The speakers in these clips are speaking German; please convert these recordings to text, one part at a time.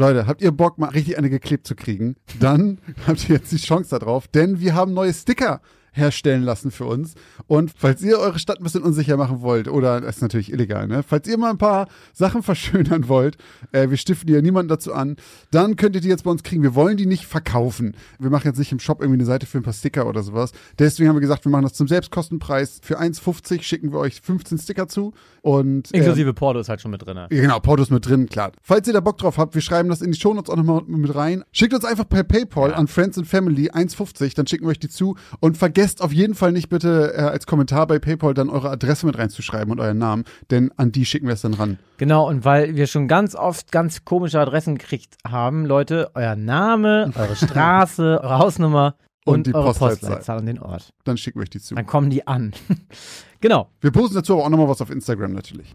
Leute, habt ihr Bock, mal richtig eine geklebt zu kriegen? Dann habt ihr jetzt die Chance darauf, denn wir haben neue Sticker herstellen lassen für uns. Und falls ihr eure Stadt ein bisschen unsicher machen wollt, oder das ist natürlich illegal, ne? Falls ihr mal ein paar Sachen verschönern wollt, äh, wir stiften hier niemanden dazu an, dann könnt ihr die jetzt bei uns kriegen. Wir wollen die nicht verkaufen. Wir machen jetzt nicht im Shop irgendwie eine Seite für ein paar Sticker oder sowas. Deswegen haben wir gesagt, wir machen das zum Selbstkostenpreis. Für 1,50 schicken wir euch 15 Sticker zu. Und, äh, Inklusive Porto ist halt schon mit drin. Genau, Porto ist mit drin, klar. Falls ihr da Bock drauf habt, wir schreiben das in die Shownotes auch nochmal mit rein. Schickt uns einfach per PayPal ja. an Friends and Family 1,50, dann schicken wir euch die zu. Und vergesst auf jeden Fall nicht bitte äh, als Kommentar bei PayPal dann eure Adresse mit reinzuschreiben und euren Namen, denn an die schicken wir es dann ran. Genau, und weil wir schon ganz oft ganz komische Adressen gekriegt haben, Leute, euer Name, eure Straße, eure Hausnummer und, und die eure Postleitzahl. Postleitzahl und den Ort. Dann schicken wir euch die zu. Dann kommen die an. genau. Wir posten dazu aber auch nochmal was auf Instagram natürlich.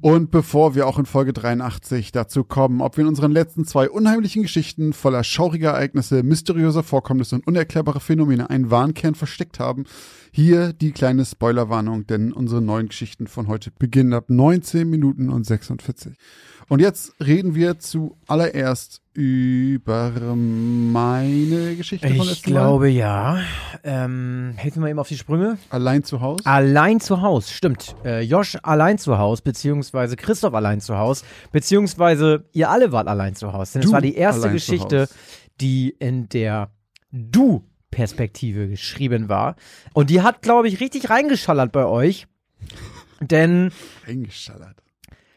Und bevor wir auch in Folge 83 dazu kommen, ob wir in unseren letzten zwei unheimlichen Geschichten voller schauriger Ereignisse, mysteriöser Vorkommnisse und unerklärbare Phänomene einen Warnkern versteckt haben, hier die kleine Spoilerwarnung, denn unsere neuen Geschichten von heute beginnen ab 19 Minuten und 46. Und jetzt reden wir zuallererst über meine Geschichte von letztem Ich glaube Mal. ja. Ähm, helfen wir mal eben auf die Sprünge. Allein zu Haus? Allein zu Haus, stimmt. Äh, Josh allein zu Haus, beziehungsweise Christoph allein zu Haus, beziehungsweise ihr alle wart allein zu Haus. Denn es war die erste Geschichte, die in der Du Perspektive geschrieben war. Und die hat, glaube ich, richtig reingeschallert bei euch. Denn. Reingeschallert.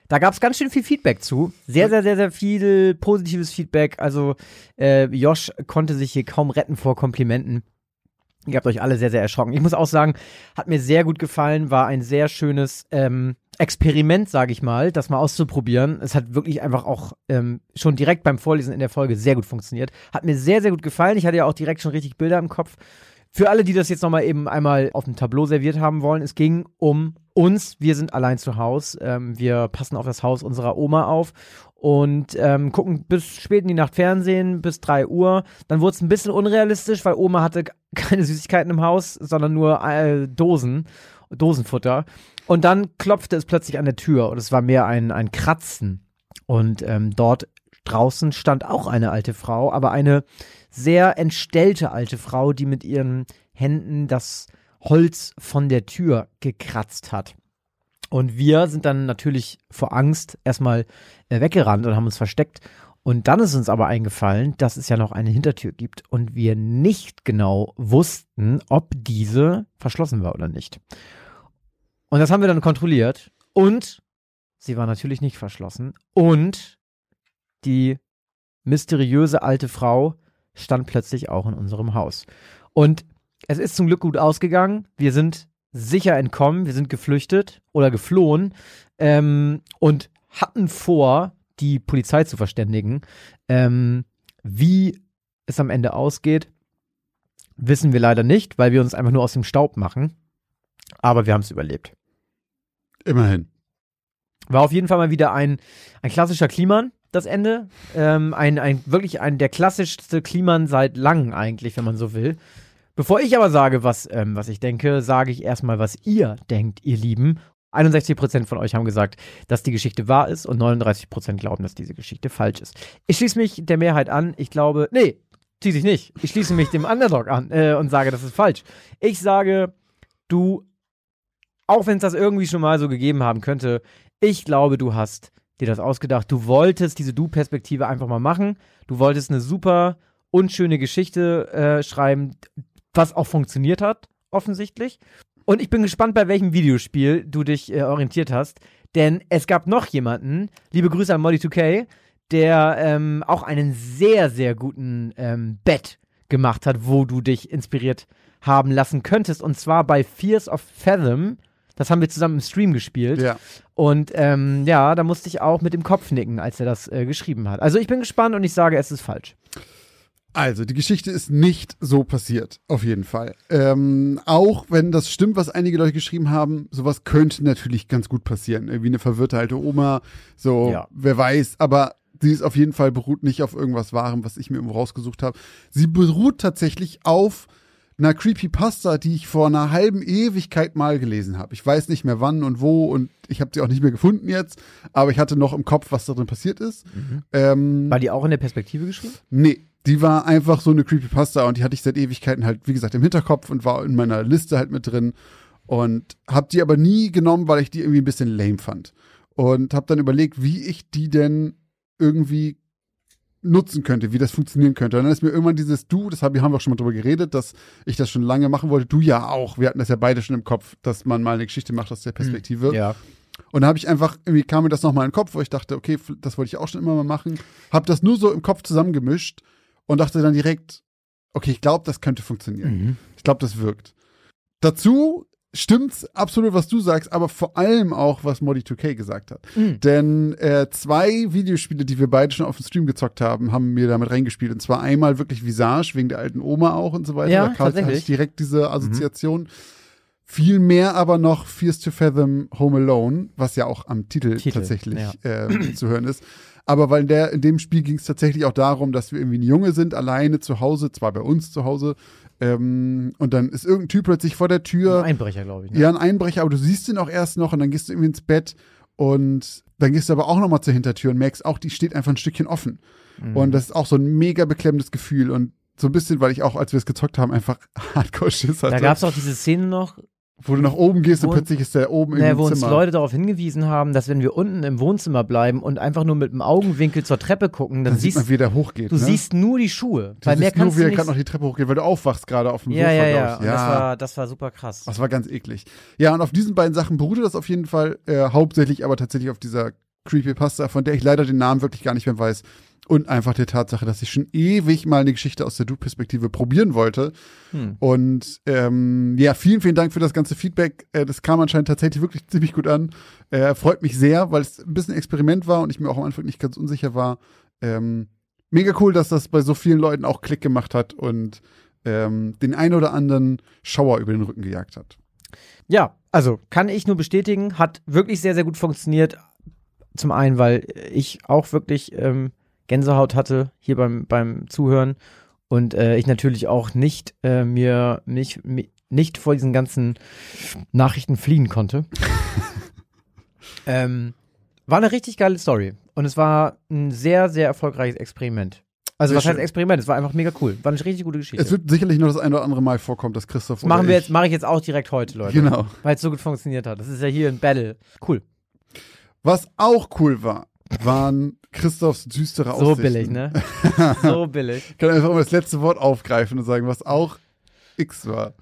Da gab es ganz schön viel Feedback zu. Sehr, sehr, sehr, sehr viel positives Feedback. Also äh, Josh konnte sich hier kaum retten vor Komplimenten. Ihr habt euch alle sehr, sehr erschrocken. Ich muss auch sagen, hat mir sehr gut gefallen, war ein sehr schönes ähm, Experiment, sage ich mal, das mal auszuprobieren. Es hat wirklich einfach auch ähm, schon direkt beim Vorlesen in der Folge sehr gut funktioniert. Hat mir sehr, sehr gut gefallen. Ich hatte ja auch direkt schon richtig Bilder im Kopf. Für alle, die das jetzt nochmal eben einmal auf dem Tableau serviert haben wollen, es ging um uns. Wir sind allein zu Hause. Ähm, wir passen auf das Haus unserer Oma auf und ähm, gucken bis spät in die Nacht Fernsehen, bis 3 Uhr. Dann wurde es ein bisschen unrealistisch, weil Oma hatte keine Süßigkeiten im Haus, sondern nur äh, Dosen, Dosenfutter. Und dann klopfte es plötzlich an der Tür und es war mehr ein, ein Kratzen. Und ähm, dort draußen stand auch eine alte Frau, aber eine sehr entstellte alte Frau, die mit ihren Händen das Holz von der Tür gekratzt hat. Und wir sind dann natürlich vor Angst erstmal äh, weggerannt und haben uns versteckt. Und dann ist uns aber eingefallen, dass es ja noch eine Hintertür gibt und wir nicht genau wussten, ob diese verschlossen war oder nicht. Und das haben wir dann kontrolliert und sie war natürlich nicht verschlossen und die mysteriöse alte Frau stand plötzlich auch in unserem Haus. Und es ist zum Glück gut ausgegangen. Wir sind sicher entkommen, wir sind geflüchtet oder geflohen ähm, und hatten vor, die Polizei zu verständigen. Ähm, wie es am Ende ausgeht, wissen wir leider nicht, weil wir uns einfach nur aus dem Staub machen. Aber wir haben es überlebt. Immerhin. War auf jeden Fall mal wieder ein, ein klassischer Kliman das Ende. Ähm, ein, ein, wirklich ein, der klassischste Kliman seit langem eigentlich, wenn man so will. Bevor ich aber sage, was, ähm, was ich denke, sage ich erstmal, was ihr denkt, ihr Lieben. 61% von euch haben gesagt, dass die Geschichte wahr ist und 39% glauben, dass diese Geschichte falsch ist. Ich schließe mich der Mehrheit an. Ich glaube, nee, schließe ich nicht. Ich schließe mich dem Underdog an äh, und sage, das ist falsch. Ich sage, du, auch wenn es das irgendwie schon mal so gegeben haben könnte, ich glaube, du hast dir das ausgedacht. Du wolltest diese Du-Perspektive einfach mal machen. Du wolltest eine super unschöne Geschichte äh, schreiben, was auch funktioniert hat, offensichtlich. Und ich bin gespannt, bei welchem Videospiel du dich äh, orientiert hast. Denn es gab noch jemanden, liebe Grüße an Molly2K, der ähm, auch einen sehr, sehr guten ähm, Bet gemacht hat, wo du dich inspiriert haben lassen könntest. Und zwar bei Fears of Fathom. Das haben wir zusammen im Stream gespielt. Ja. Und ähm, ja, da musste ich auch mit dem Kopf nicken, als er das äh, geschrieben hat. Also ich bin gespannt und ich sage, es ist falsch. Also, die Geschichte ist nicht so passiert, auf jeden Fall. Ähm, auch wenn das stimmt, was einige Leute geschrieben haben, sowas könnte natürlich ganz gut passieren. Irgendwie eine verwirrte alte Oma, so, Ja. wer weiß, aber sie ist auf jeden Fall beruht nicht auf irgendwas Wahrem, was ich mir irgendwo rausgesucht habe. Sie beruht tatsächlich auf einer Creepypasta, die ich vor einer halben Ewigkeit mal gelesen habe. Ich weiß nicht mehr wann und wo und ich habe sie auch nicht mehr gefunden jetzt, aber ich hatte noch im Kopf, was da drin passiert ist. Ähm, War die auch in der Perspektive geschrieben? Nee, die war einfach so eine Creepypasta und die hatte ich seit Ewigkeiten halt, wie gesagt, im Hinterkopf und war in meiner Liste halt mit drin und hab die aber nie genommen, weil ich die irgendwie ein bisschen lame fand. Und hab dann überlegt, wie ich die denn irgendwie nutzen könnte, wie das funktionieren könnte. Und dann ist mir irgendwann dieses Du, das hab, haben wir auch schon mal drüber geredet, dass ich das schon lange machen wollte. Du ja auch. Wir hatten das ja beide schon im Kopf, dass man mal eine Geschichte macht aus der Perspektive. Ja. Und da habe ich einfach, irgendwie kam mir das nochmal in den Kopf, wo ich dachte, okay, das wollte ich auch schon immer mal machen. Habe das nur so im Kopf zusammengemischt und dachte dann direkt, okay, ich glaube, das könnte funktionieren. Mhm. Ich glaube, das wirkt. Dazu stimmt's absolut, was du sagst, aber vor allem auch, was Modi 2K gesagt hat. Mhm. Denn äh, zwei Videospiele, die wir beide schon auf dem Stream gezockt haben, haben mir damit reingespielt. Und zwar einmal wirklich Visage, wegen der alten Oma auch und so weiter. Ja, da hatte ich direkt diese Assoziation. Viel mehr aber noch Fears to Fathom Home Alone, was ja auch am Titel, Titel, tatsächlich ja. äh, zu hören ist. Aber weil der, in dem Spiel ging es tatsächlich auch darum, dass wir irgendwie ein Junge sind, alleine zu Hause, zwar bei uns zu Hause, ähm, und dann ist irgendein Typ plötzlich vor der Tür. Einbrecher, glaube ich. Ne? Ja, ein Einbrecher, aber du siehst ihn auch erst noch und dann gehst du irgendwie ins Bett und dann gehst du aber auch noch mal zur Hintertür und merkst auch, die steht einfach ein Stückchen offen. Mhm. Und das ist auch so ein mega beklemmendes Gefühl und so ein bisschen, weil ich auch, als wir es gezockt haben, einfach Hardcore-Schiss hatte. Da gab es auch diese Szene noch, wo du nach oben gehst und Wo- plötzlich ist der oben ne, im wo uns Zimmer. Leute darauf hingewiesen haben, dass wenn wir unten im Wohnzimmer bleiben und einfach nur mit dem Augenwinkel zur Treppe gucken, dann dann sieht siehst man, wie der hochgeht. du ne? siehst nur die Schuhe. du weil mehr siehst nur, kannst wie du er gerade noch die Treppe hochgeht, weil du aufwachst gerade auf dem ja, Sofa, ja, ja. Und das war, das war super krass. Das war ganz eklig. Ja, und auf diesen beiden Sachen beruhte das auf jeden Fall, äh, hauptsächlich aber tatsächlich auf dieser Creepypasta, von der ich leider den Namen wirklich gar nicht mehr weiß. Und einfach der Tatsache, dass ich schon ewig mal eine Geschichte aus der Du-Perspektive probieren wollte. Hm. Und ähm, ja, vielen, vielen Dank für das ganze Feedback. Äh, das kam anscheinend tatsächlich wirklich ziemlich gut an. Äh, freut mich sehr, weil es ein bisschen Experiment war und ich mir auch am Anfang nicht ganz unsicher war. Ähm, mega cool, dass das bei so vielen Leuten auch Klick gemacht hat und ähm, den ein oder anderen Schauer über den Rücken gejagt hat. Ja, also kann ich nur bestätigen, hat wirklich sehr, sehr gut funktioniert. Zum einen, weil ich auch wirklich ähm, Gänsehaut hatte hier beim, beim Zuhören und äh, ich natürlich auch nicht äh, mir nicht, nicht vor diesen ganzen Nachrichten fliehen konnte. ähm, war eine richtig geile Story und es war ein sehr, sehr erfolgreiches Experiment. Also Sehr was heißt schön. Experiment? Es war einfach mega cool. War eine richtig gute Geschichte. Es wird sicherlich noch das ein oder andere Mal vorkommen, dass Christoph das machen wir jetzt, mache ich jetzt auch direkt heute, Leute. Genau. Weil es so gut funktioniert hat. Das ist ja hier ein Battle. Cool. Was auch cool war, waren Christophs düstere So Aussichten. billig, ne? so billig. Ich kann einfach mal das letzte Wort aufgreifen und sagen, was auch X war.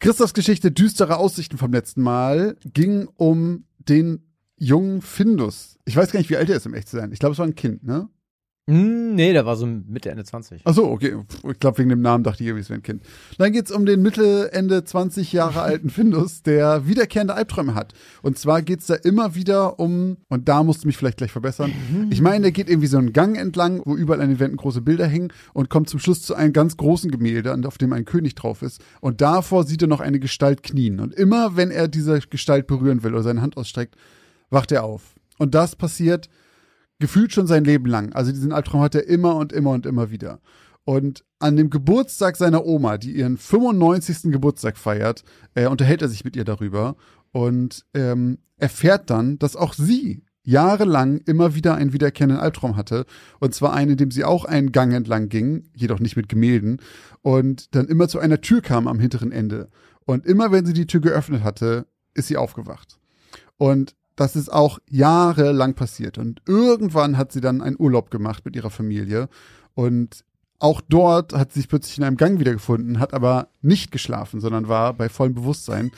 Christophs Geschichte düstere Aussichten vom letzten Mal ging um den jungen Findus. Ich weiß gar nicht, wie alt er ist, um echt zu sein. Ich glaube, es war ein Kind, ne? Hm, nee, der war so Mitte, Ende 20. Ach so, okay. Ich glaube, wegen dem Namen dachte ich, irgendwie, es wäre ein Kind. Dann geht's um den Mitte, Ende 20 Jahre alten Findus, der wiederkehrende Albträume hat. Und zwar geht's da immer wieder um, und da musst du mich vielleicht gleich verbessern. Ich meine, der geht irgendwie so einen Gang entlang, wo überall an den Wänden große Bilder hängen und kommt zum Schluss zu einem ganz großen Gemälde, auf dem ein König drauf ist. Und davor sieht er noch eine Gestalt knien. Und immer, wenn er diese Gestalt berühren will oder seine Hand ausstreckt, wacht er auf. Und das passiert gefühlt schon sein Leben lang. Also diesen Albtraum hat er immer und immer und immer wieder. Und an dem Geburtstag seiner Oma, die ihren 95. Geburtstag feiert, äh, unterhält er sich mit ihr darüber und ähm, erfährt dann, dass auch sie jahrelang immer wieder einen wiederkehrenden Albtraum hatte. Und zwar einen, in dem sie auch einen Gang entlang ging, jedoch nicht mit Gemälden, und dann immer zu einer Tür kam am hinteren Ende. Und immer wenn sie die Tür geöffnet hatte, ist sie aufgewacht. Und das ist auch jahrelang passiert. Und irgendwann hat sie dann einen Urlaub gemacht mit ihrer Familie. Und auch dort hat sie sich plötzlich in einem Gang wiedergefunden, hat aber nicht geschlafen, sondern war bei vollem Bewusstsein.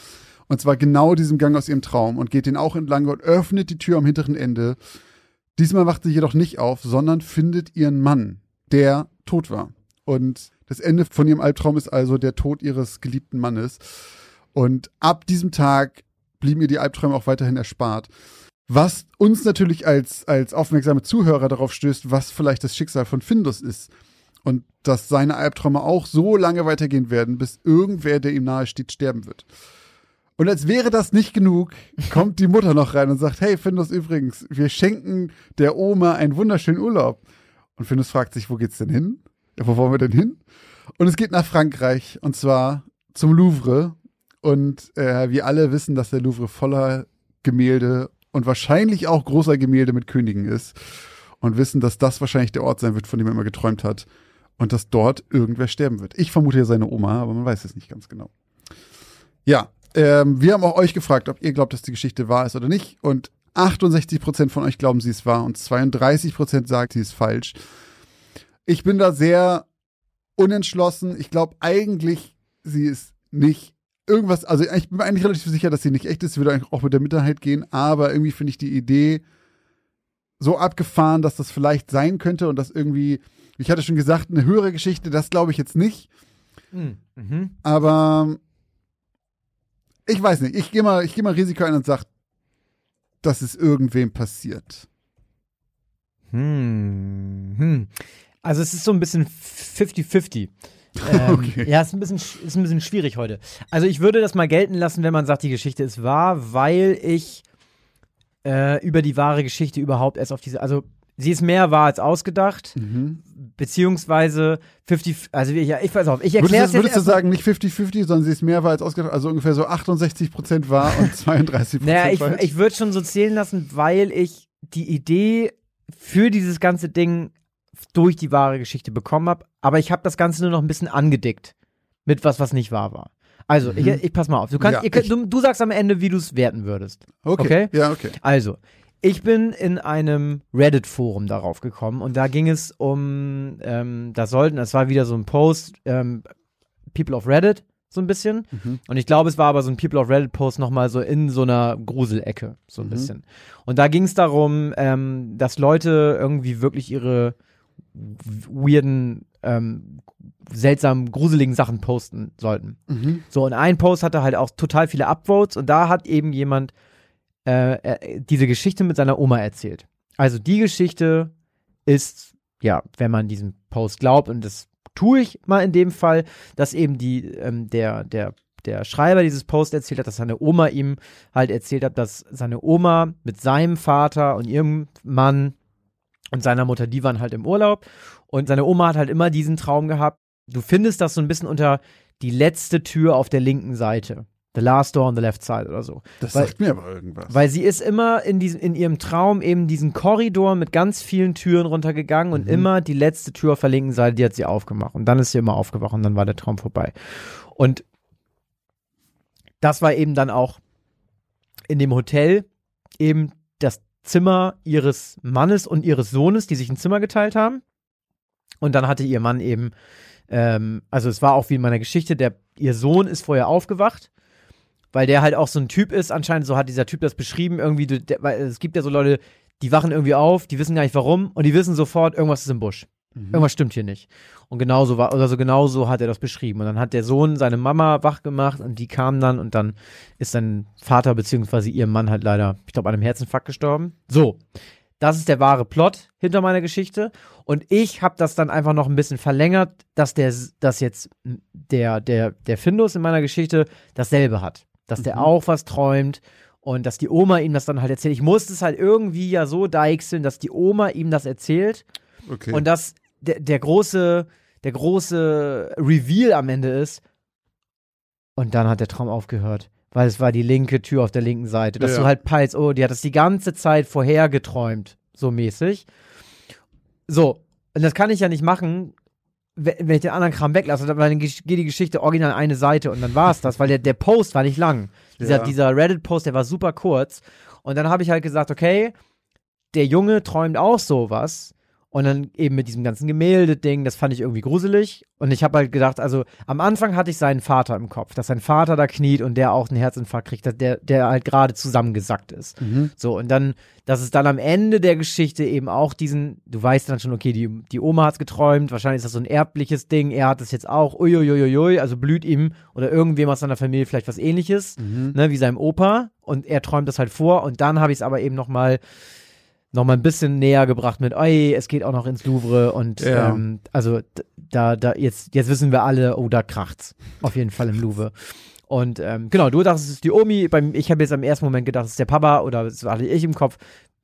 Und zwar genau diesem Gang aus ihrem Traum und geht den auch entlang und öffnet die Tür am hinteren Ende. Diesmal wacht sie jedoch nicht auf, sondern findet ihren Mann, der tot war. Und Das Ende von ihrem Albtraum ist also der Tod ihres geliebten Mannes. Und ab diesem Tag blieben ihr die Albträume auch weiterhin erspart. Was uns natürlich als, als aufmerksame Zuhörer darauf stößt, was vielleicht das Schicksal von Findus ist. Und dass seine Albträume auch so lange weitergehen werden, bis irgendwer, der ihm nahe steht, sterben wird. Und als wäre das nicht genug, kommt die Mutter noch rein und sagt, hey Findus übrigens, wir schenken der Oma einen wunderschönen Urlaub. Und Findus fragt sich, wo geht's denn hin? Wo wollen wir denn hin? Und es geht nach Frankreich und zwar zum Louvre. Und äh, wir alle wissen, dass der Louvre voller Gemälde und wahrscheinlich auch großer Gemälde mit Königen ist. Und wissen, dass das wahrscheinlich der Ort sein wird, von dem er immer geträumt hat. Und dass dort irgendwer sterben wird. Ich vermute ja seine Oma, aber man weiß es nicht ganz genau. Ja, ähm, wir haben auch euch gefragt, ob ihr glaubt, dass die Geschichte wahr ist oder nicht. Und 68 Prozent von euch glauben, sie ist wahr und 32 Prozent sagt, sie ist falsch. Ich bin da sehr unentschlossen. Ich glaube eigentlich, sie ist nicht irgendwas, also ich bin mir eigentlich relativ sicher, dass sie nicht echt ist. Sie würde eigentlich auch mit der Minderheit gehen, aber irgendwie finde ich die Idee so abgefahren, dass das vielleicht sein könnte und dass irgendwie, ich hatte schon gesagt, eine höhere Geschichte, das glaube ich jetzt nicht. Mhm. Aber ich weiß nicht, ich gehe mal, ich gehe mal Risiko ein und sage, dass es irgendwem passiert. Hm. Hm. Also es ist so ein bisschen 50-50. Ähm, Okay. Ja, ist ein, bisschen, sch- ist ein bisschen schwierig heute. Also ich würde das mal gelten lassen, wenn man sagt, die Geschichte ist wahr, weil ich äh, über die wahre Geschichte überhaupt erst auf diese, also sie ist mehr wahr als ausgedacht, Mhm. beziehungsweise 50, also ich, ja, ich weiß auch, ich Würdest, erkläre jetzt würdest du sagen, nicht 50-50, sondern sie ist mehr wahr als ausgedacht, also ungefähr so 68 Prozent wahr und 32 Prozent Naja, ich, falsch? ich würde schon so zählen lassen, weil ich die Idee für dieses ganze Ding durch die wahre Geschichte bekommen habe, aber ich habe das Ganze nur noch ein bisschen angedickt mit was, was nicht wahr war. Also, ich, ich pass mal auf. Du, kannst, Mhm. Ja, könnt- du, du sagst am Ende, wie du es werten würdest. okay. okay. Ja, okay. Also, ich bin in einem Reddit-Forum darauf gekommen und da ging es um, ähm, da sollten, es war wieder so ein Post, ähm, People of Reddit, so ein bisschen. Mhm. Und ich glaube, es war aber so ein People of Reddit-Post nochmal so in so einer Gruselecke, so ein Mhm. bisschen. Und da ging es darum, ähm, dass Leute irgendwie wirklich ihre weirden, ähm, seltsamen, gruseligen Sachen posten sollten. Mhm. So, und ein Post hatte halt auch total viele Upvotes und da hat eben jemand äh, äh, diese Geschichte mit seiner Oma erzählt. Also die Geschichte ist, ja, wenn man diesem Post glaubt, und das tue ich mal in dem Fall, dass eben die, ähm, der, der, der Schreiber dieses Post erzählt hat, dass seine Oma ihm halt erzählt hat, dass seine Oma mit seinem Vater und ihrem Mann und seiner Mutter, die waren halt im Urlaub und seine Oma hat halt immer diesen Traum gehabt. Du findest das so ein bisschen unter die letzte Tür auf der linken Seite. The last door on the left side oder so. Das Weil- sagt mir aber irgendwas. Weil sie ist immer in, diesem, in ihrem Traum eben diesen Korridor mit ganz vielen Türen runtergegangen und Mhm. immer die letzte Tür auf der linken Seite, die hat sie aufgemacht. Und dann ist sie immer aufgewacht und dann war der Traum vorbei. Und das war eben dann auch in dem Hotel eben das Zimmer ihres Mannes und ihres Sohnes, die sich ein Zimmer geteilt haben. Und dann hatte ihr Mann eben, ähm, also es war auch wie in meiner Geschichte, der, ihr Sohn ist vorher aufgewacht weil der halt auch so ein Typ ist, anscheinend so hat dieser Typ das beschrieben, irgendwie, der, weil es gibt ja so Leute, die wachen irgendwie auf, die wissen gar nicht warum und die wissen sofort, irgendwas ist im Busch. Mhm. Irgendwas stimmt hier nicht. Und genauso war, oder so genauso hat er das beschrieben. Und dann hat der Sohn seine Mama wach gemacht und die kam dann und dann ist sein Vater beziehungsweise ihr Mann halt leider, ich glaube, an einem Herzinfarkt gestorben. So. Das ist der wahre Plot hinter meiner Geschichte. Und ich habe das dann einfach noch ein bisschen verlängert, dass der, dass jetzt der, der, der Findus in meiner Geschichte dasselbe hat. Dass der Mhm. auch was träumt und dass die Oma ihm das dann halt erzählt. Ich musste es halt irgendwie ja so deichseln, dass die Oma ihm das erzählt Okay. und dass der, der große, der große Reveal am Ende ist. Und dann hat der Traum aufgehört. Weil es war die linke Tür auf der linken Seite. Dass Ja. du halt peilst, oh, die hat das die ganze Zeit vorher geträumt. So mäßig. So. Und das kann ich ja nicht machen, we- wenn ich den anderen Kram weglasse, dann geht die Geschichte original eine Seite und dann war es das, weil der, der Post war nicht lang. Dieser, Ja. dieser Reddit-Post, der war super kurz. Und dann habe ich halt gesagt, okay, der Junge träumt auch sowas. Und dann eben mit diesem ganzen Gemälde-Ding, das fand ich irgendwie gruselig. Und ich habe halt gedacht, also am Anfang hatte ich seinen Vater im Kopf, dass sein Vater da kniet und der auch einen Herzinfarkt kriegt, dass der, der halt gerade zusammengesackt ist. So, und dann, dass es dann am Ende der Geschichte eben auch diesen, du weißt dann schon, okay, die, die Oma hat's geträumt, wahrscheinlich ist das so ein erbliches Ding, er hat es jetzt auch, uiuiuiui, also blüht ihm oder irgendwem aus seiner Familie vielleicht was ähnliches, ne, wie seinem Opa. Und er träumt das halt vor. Und dann habe ich es aber eben noch mal noch mal ein bisschen näher gebracht mit, oi, es geht auch noch ins Louvre und Ja. ähm, also da, da, jetzt, jetzt wissen wir alle, oh, da kracht's. Auf jeden Fall im Louvre. Und ähm, genau, du dachtest, es ist die Omi, beim, ich habe jetzt am ersten Moment gedacht, es ist der Papa oder es hatte ich im Kopf.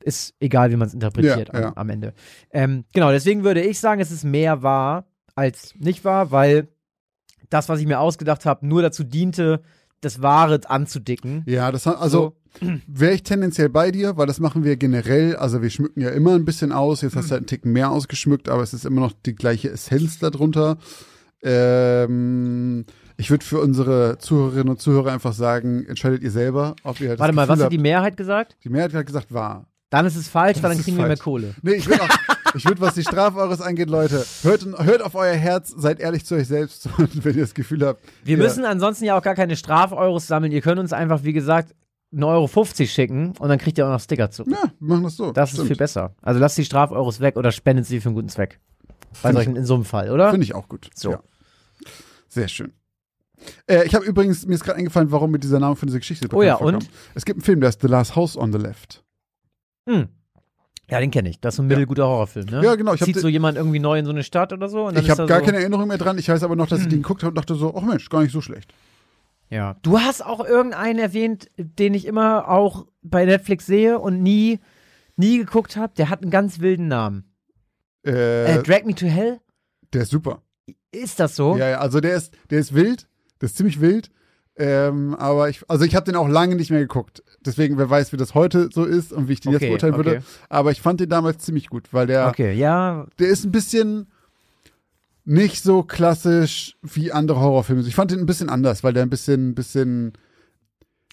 Ist egal, wie man es interpretiert Ja, ja. Am, am Ende. Ähm, genau, deswegen würde ich sagen, es ist mehr wahr als nicht wahr, weil das, was ich mir ausgedacht habe, nur dazu diente, das Wahre anzudicken. Ja, das hat, also wäre ich tendenziell bei dir, weil das machen wir generell. Also wir schmücken ja immer ein bisschen aus. Jetzt hast du halt einen Ticken mehr ausgeschmückt, aber es ist immer noch die gleiche Essenz darunter. Ähm, ich würde für unsere Zuhörerinnen und Zuhörer einfach sagen, entscheidet ihr selber, ob ihr das Warte mal, Gefühl was hat die Mehrheit gesagt? die Mehrheit hat gesagt, war. Dann ist es falsch, weil Das dann ist kriegen wir mehr falsch. Kohle. Nee, ich würde auch, ich würde, was die Strafe eures angeht, Leute, hört, hört auf euer Herz, seid ehrlich zu euch selbst und wenn ihr das Gefühl habt. Wir ja, müssen ansonsten ja auch gar keine Strafeuros sammeln. Ihr könnt uns einfach, wie gesagt, 1,50 Euro schicken und dann kriegt ihr auch noch Sticker zurück. Ja, wir machen das so. Das ist Stimmt. viel besser. Also lasst die Strafeuros weg oder spendet sie für einen guten Zweck. Bei solchen, in so einem Fall, oder? Finde ich auch gut. So. Ja. Sehr schön. Äh, ich habe übrigens, mir ist gerade eingefallen, warum mir dieser Name von dieser Geschichte Oh ja, bekannt und? vorkam. Es gibt einen Film, der ist The Last House on the Left. Hm. Ja, den kenne ich. Das ist ein mittelguter Horrorfilm, ne? Ja, genau. Ich Zieht so jemand irgendwie neu in so eine Stadt oder so? Ich habe gar so, keine Erinnerung mehr dran. Ich weiß aber noch, dass ich den geguckt habe und dachte so, ach Mensch, gar nicht so schlecht. Ja. Du hast auch irgendeinen erwähnt, den ich immer auch bei Netflix sehe und nie, nie geguckt habe. Der hat einen ganz wilden Namen. Äh, Äh, Drag Me to Hell? der ist super. Ist das so? Ja, ja, also der ist, der ist wild, der ist ziemlich wild. Ähm, aber ich, also ich habe den auch lange nicht mehr geguckt. Deswegen, wer weiß, wie das heute so ist und wie ich den jetzt Okay, beurteilen würde. okay. Aber ich fand den damals ziemlich gut, weil der, Okay, ja. der ist ein bisschen nicht so klassisch wie andere Horrorfilme. Ich fand den ein bisschen anders, weil der ein bisschen, bisschen.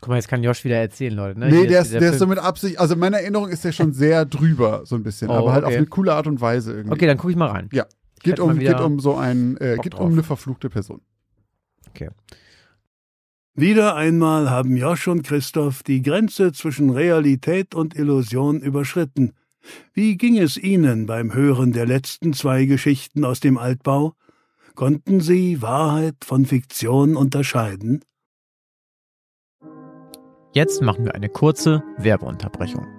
Guck mal, jetzt kann Josh wieder erzählen, Leute. Ne? Nee, der ist, dieser der ist so mit Absicht. Also in meiner Erinnerung ist der schon sehr drüber, so ein bisschen, Oh, aber halt okay. auf eine coole Art und Weise irgendwie. Okay, dann gucke ich mal rein. Ja. Geht um, geht um so ein, äh, geht um eine verfluchte Person. Okay. Wieder einmal haben Josch und Christoph die Grenze zwischen Realität und Illusion überschritten. Wie ging es Ihnen beim Hören der letzten zwei Geschichten aus dem Altbau? Konnten Sie Wahrheit von Fiktion unterscheiden? Jetzt machen wir eine kurze Werbeunterbrechung.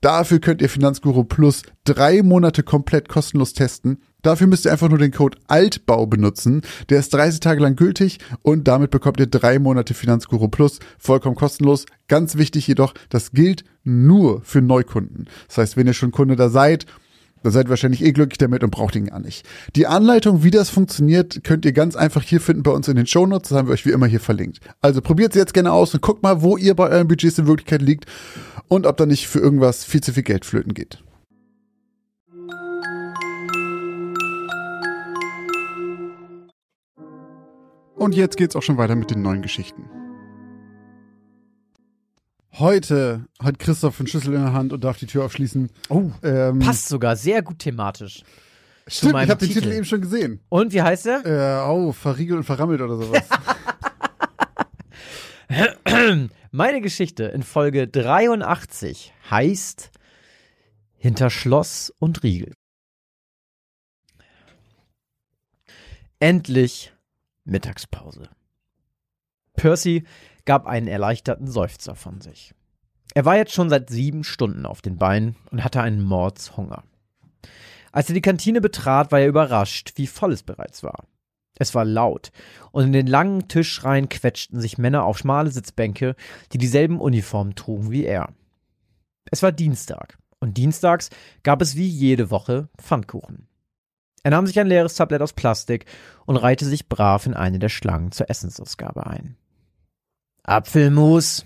Dafür könnt ihr Finanzguru Plus drei Monate komplett kostenlos testen. Dafür müsst ihr einfach nur den Code Altbau benutzen. Der ist 30 Tage lang gültig und damit bekommt ihr drei Monate Finanzguru Plus vollkommen kostenlos. Ganz wichtig jedoch, das gilt nur für Neukunden. Das heißt, wenn ihr schon Kunde da seid, dann seid ihr wahrscheinlich eh glücklich damit und braucht ihn gar nicht. Die Anleitung, wie das funktioniert, könnt ihr ganz einfach hier finden bei uns in den Shownotes. Das haben wir euch wie immer hier verlinkt. Also probiert es jetzt gerne aus und guckt mal, wo ihr bei euren Budgets in Wirklichkeit liegt und ob da nicht für irgendwas viel zu viel Geld flöten geht. Und jetzt geht's auch schon weiter mit den neuen Geschichten. Heute hat Christoph einen Schlüssel in der Hand und darf die Tür aufschließen. Oh, Ähm, passt sogar sehr gut thematisch. Stimmt, ich habe den Titel. Titel eben schon gesehen. Und wie heißt er? Äh, oh, verriegelt und verrammelt oder sowas. Meine Geschichte in Folge 83 heißt Hinter Schloss und Riegel. Endlich Mittagspause. Percy gab einen erleichterten Seufzer von sich. Er war jetzt schon seit sieben Stunden auf den Beinen und hatte einen Mordshunger. Als er die Kantine betrat, war er überrascht, wie voll es bereits war. Es war laut, und in den langen Tischreihen quetschten sich Männer auf schmale Sitzbänke, die dieselben Uniformen trugen wie er. Es war Dienstag, und dienstags gab es wie jede Woche Pfannkuchen. Er nahm sich ein leeres Tablett aus Plastik und reihte sich brav in eine der Schlangen zur Essensausgabe ein. Apfelmus,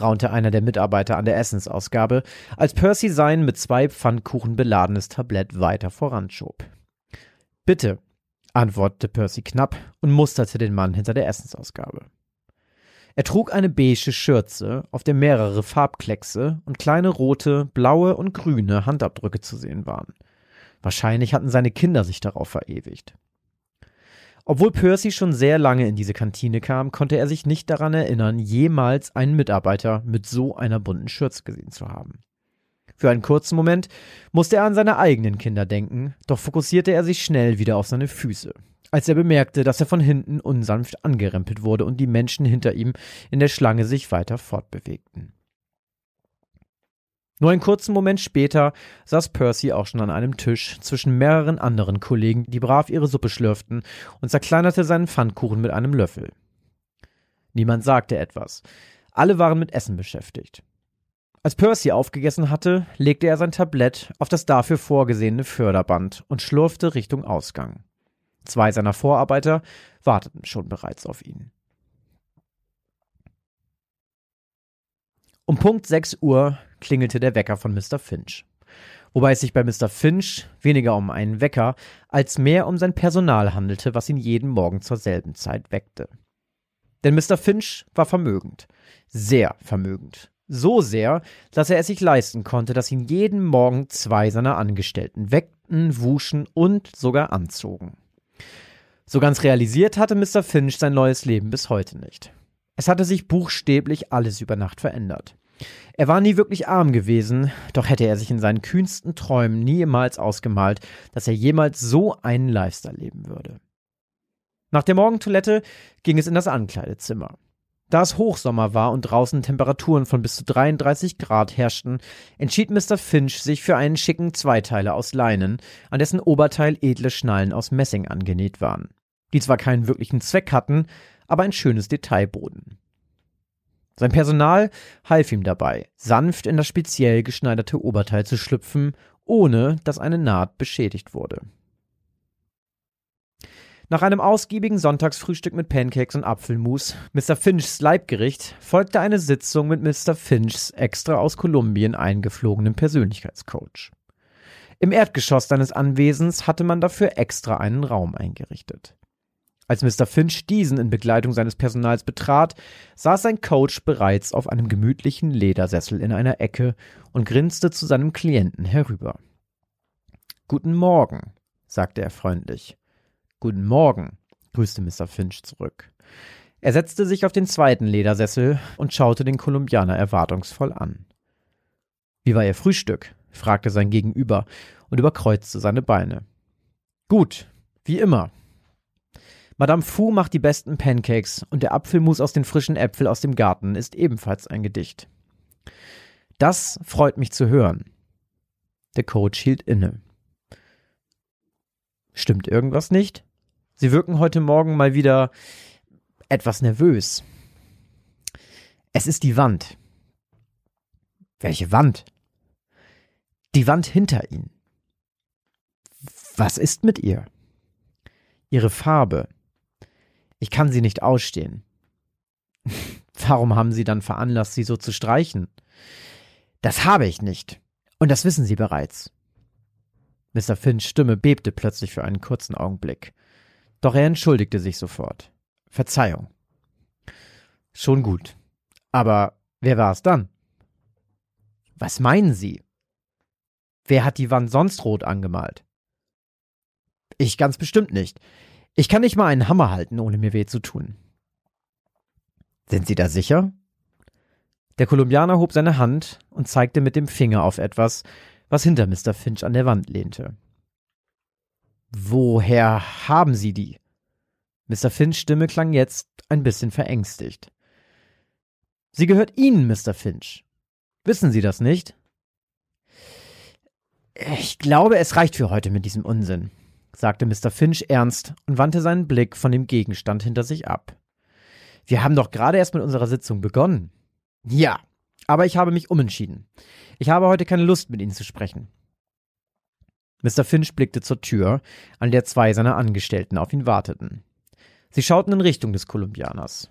raunte einer der Mitarbeiter an der Essensausgabe, als Percy sein mit zwei Pfannkuchen beladenes Tablett weiter voranschob. Bitte, antwortete Percy knapp und musterte den Mann hinter der Essensausgabe. Er trug eine beige Schürze, auf der mehrere Farbkleckse und kleine rote, blaue und grüne Handabdrücke zu sehen waren. Wahrscheinlich hatten seine Kinder sich darauf verewigt. Obwohl Percy schon sehr lange in diese Kantine kam, konnte er sich nicht daran erinnern, jemals einen Mitarbeiter mit so einer bunten Schürze gesehen zu haben. Für einen kurzen Moment musste er an seine eigenen Kinder denken, doch fokussierte er sich schnell wieder auf seine Füße, als er bemerkte, dass er von hinten unsanft angerempelt wurde und die Menschen hinter ihm in der Schlange sich weiter fortbewegten. Nur einen kurzen Moment später saß Percy auch schon an einem Tisch zwischen mehreren anderen Kollegen, die brav ihre Suppe schlürften, und zerkleinerte seinen Pfannkuchen mit einem Löffel. Niemand sagte etwas. Alle waren mit Essen beschäftigt. Als Percy aufgegessen hatte, legte er sein Tablett auf das dafür vorgesehene Förderband und schlurfte Richtung Ausgang. Zwei seiner Vorarbeiter warteten schon bereits auf ihn. Um Punkt 6 Uhr klingelte der Wecker von Mr. Finch. Wobei es sich bei Mr. Finch weniger um einen Wecker als mehr um sein Personal handelte, was ihn jeden Morgen zur selben Zeit weckte. Denn Mr. Finch war vermögend. Sehr vermögend. So sehr, dass er es sich leisten konnte, dass ihn jeden Morgen zwei seiner Angestellten weckten, wuschen und sogar anzogen. So ganz realisiert hatte Mr. Finch sein neues Leben bis heute nicht. Es hatte sich buchstäblich alles über Nacht verändert. Er war nie wirklich arm gewesen, doch hätte er sich in seinen kühnsten Träumen niemals ausgemalt, dass er jemals so einen Lifestyle leben würde. Nach der Morgentoilette ging es in das Ankleidezimmer. Da es Hochsommer war und draußen Temperaturen von bis zu 33 Grad herrschten, entschied Mr. Finch sich für einen schicken Zweiteiler aus Leinen, an dessen Oberteil edle Schnallen aus Messing angenäht waren, die zwar keinen wirklichen Zweck hatten, aber ein schönes Detail boten. Sein Personal half ihm dabei, sanft in das speziell geschneiderte Oberteil zu schlüpfen, ohne dass eine Naht beschädigt wurde. Nach einem ausgiebigen Sonntagsfrühstück mit Pancakes und Apfelmus, Mr. Finchs Leibgericht, folgte eine Sitzung mit Mr. Finchs extra aus Kolumbien eingeflogenem Persönlichkeitscoach. Im Erdgeschoss seines Anwesens hatte man dafür extra einen Raum eingerichtet. Als Mr. Finch diesen in Begleitung seines Personals betrat, saß sein Coach bereits auf einem gemütlichen Ledersessel in einer Ecke und grinste zu seinem Klienten herüber. Guten Morgen, sagte er freundlich. Guten Morgen, grüßte Mr. Finch zurück. Er setzte sich auf den zweiten Ledersessel und schaute den Kolumbianer erwartungsvoll an. Wie war Ihr Frühstück? fragte sein Gegenüber und überkreuzte seine Beine. Gut, wie immer, Madame Fu macht die besten Pancakes und der Apfelmus aus den frischen Äpfeln aus dem Garten ist ebenfalls ein Gedicht. Das freut mich zu hören. Der Coach hielt inne. Stimmt irgendwas nicht? Sie wirken heute Morgen mal wieder etwas nervös. Es ist die Wand. Welche Wand? Die Wand hinter Ihnen. Was ist mit ihr? Ihre Farbe. Ich kann sie nicht ausstehen. Warum haben Sie dann veranlasst, sie so zu streichen? Das habe ich nicht. Und das wissen Sie bereits. Mr. Finns Stimme bebte plötzlich für einen kurzen Augenblick. Doch er entschuldigte sich sofort. Verzeihung. Schon gut. Aber wer war es dann? Was meinen Sie? Wer hat die Wand sonst rot angemalt? Ich ganz bestimmt nicht. Ich kann nicht mal einen Hammer halten, ohne mir weh zu tun. Sind Sie da sicher? Der Kolumbianer hob seine Hand und zeigte mit dem Finger auf etwas, was hinter Mr. Finch an der Wand lehnte. Woher haben Sie die? Mr. Finch Stimme klang jetzt ein bisschen verängstigt. Sie gehört Ihnen, Mr. Finch. Wissen Sie das nicht? Ich glaube, es reicht für heute mit diesem Unsinn, sagte Mr. Finch ernst und wandte seinen Blick von dem Gegenstand hinter sich ab. Wir haben doch gerade erst mit unserer Sitzung begonnen. Ja, aber ich habe mich umentschieden. Ich habe heute keine Lust, mit Ihnen zu sprechen. Mr. Finch blickte zur Tür, an der zwei seiner Angestellten auf ihn warteten. Sie schauten in Richtung des Kolumbianers.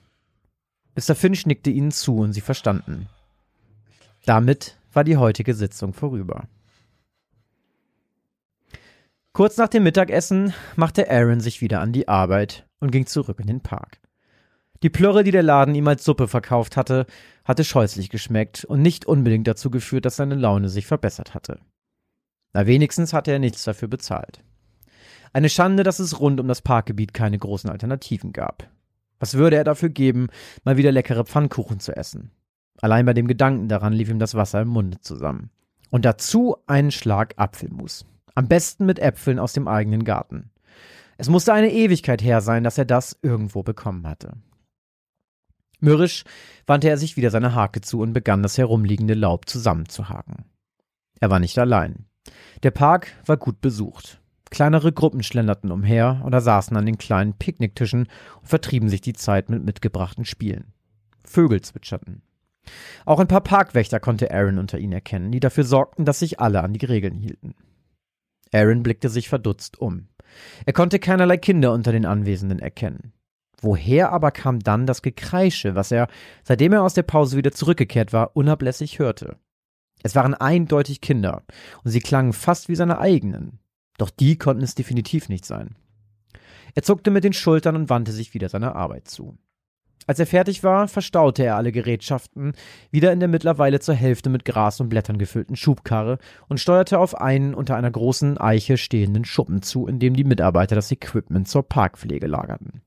Mr. Finch nickte ihnen zu und sie verstanden. Damit war die heutige Sitzung vorüber. Kurz nach dem Mittagessen machte Aaron sich wieder an die Arbeit und ging zurück in den Park. Die Plörre, die der Laden ihm als Suppe verkauft hatte, hatte scheußlich geschmeckt und nicht unbedingt dazu geführt, dass seine Laune sich verbessert hatte. Na, wenigstens hatte er nichts dafür bezahlt. Eine Schande, dass es rund um das Parkgebiet keine großen Alternativen gab. Was würde er dafür geben, mal wieder leckere Pfannkuchen zu essen? Allein bei dem Gedanken daran lief ihm das Wasser im Munde zusammen. Und dazu einen Schlag Apfelmus. Am besten mit Äpfeln aus dem eigenen Garten. Es musste eine Ewigkeit her sein, dass er das irgendwo bekommen hatte. Mürrisch wandte er sich wieder seine Hake zu und begann das herumliegende Laub zusammenzuhaken. Er war nicht allein. Der Park war gut besucht. Kleinere Gruppen schlenderten umher oder saßen an den kleinen Picknicktischen und vertrieben sich die Zeit mit mitgebrachten Spielen. Vögel zwitscherten. Auch ein paar Parkwächter konnte Aaron unter ihnen erkennen, die dafür sorgten, dass sich alle an die Regeln hielten. Aaron blickte sich verdutzt um. Er konnte keinerlei Kinder unter den Anwesenden erkennen. Woher aber kam dann das Gekreische, was er, seitdem er aus der Pause wieder zurückgekehrt war, unablässig hörte? Es waren eindeutig Kinder, und sie klangen fast wie seine eigenen. Doch die konnten es definitiv nicht sein. Er zuckte mit den Schultern und wandte sich wieder seiner Arbeit zu. Als er fertig war, verstaute er alle Gerätschaften wieder in der mittlerweile zur Hälfte mit Gras und Blättern gefüllten Schubkarre und steuerte auf einen unter einer großen Eiche stehenden Schuppen zu, in dem die Mitarbeiter das Equipment zur Parkpflege lagerten.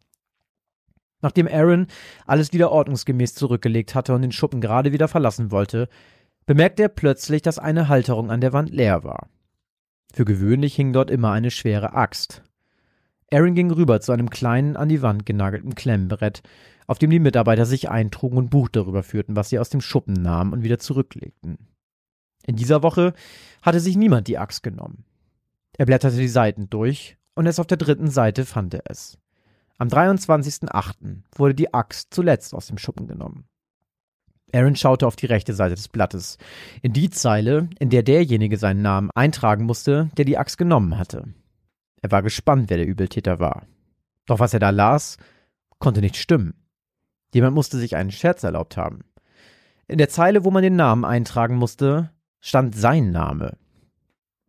Nachdem Aaron alles wieder ordnungsgemäß zurückgelegt hatte und den Schuppen gerade wieder verlassen wollte, bemerkte er plötzlich, dass eine Halterung an der Wand leer war. Für gewöhnlich hing dort immer eine schwere Axt. Aaron ging rüber zu einem kleinen, an die Wand genagelten Klemmbrett, auf dem die Mitarbeiter sich eintrugen und Buch darüber führten, was sie aus dem Schuppen nahmen und wieder zurücklegten. In dieser Woche hatte sich niemand die Axt genommen. Er blätterte die Seiten durch und erst auf der dritten Seite fand er es. Am 23.08. wurde die Axt zuletzt aus dem Schuppen genommen. Aaron schaute auf die rechte Seite des Blattes, in die Zeile, in der derjenige seinen Namen eintragen musste, der die Axt genommen hatte. Er war gespannt, wer der Übeltäter war. Doch was er da las, konnte nicht stimmen. Jemand musste sich einen Scherz erlaubt haben. In der Zeile, wo man den Namen eintragen musste, stand sein Name.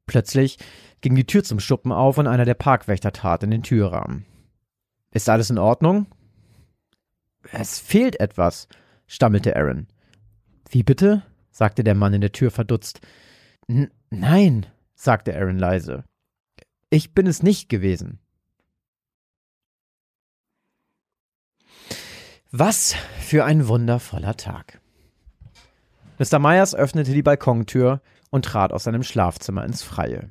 Plötzlich ging die Tür zum Schuppen auf und einer der Parkwächter tat in den Türrahmen. Ist alles in Ordnung? Es fehlt etwas, stammelte Aaron. Wie bitte? sagte der Mann in der Tür verdutzt. Nein, sagte Aaron leise. Ich bin es nicht gewesen. Was für ein wundervoller Tag. Mr. Myers öffnete die Balkontür und trat aus seinem Schlafzimmer ins Freie.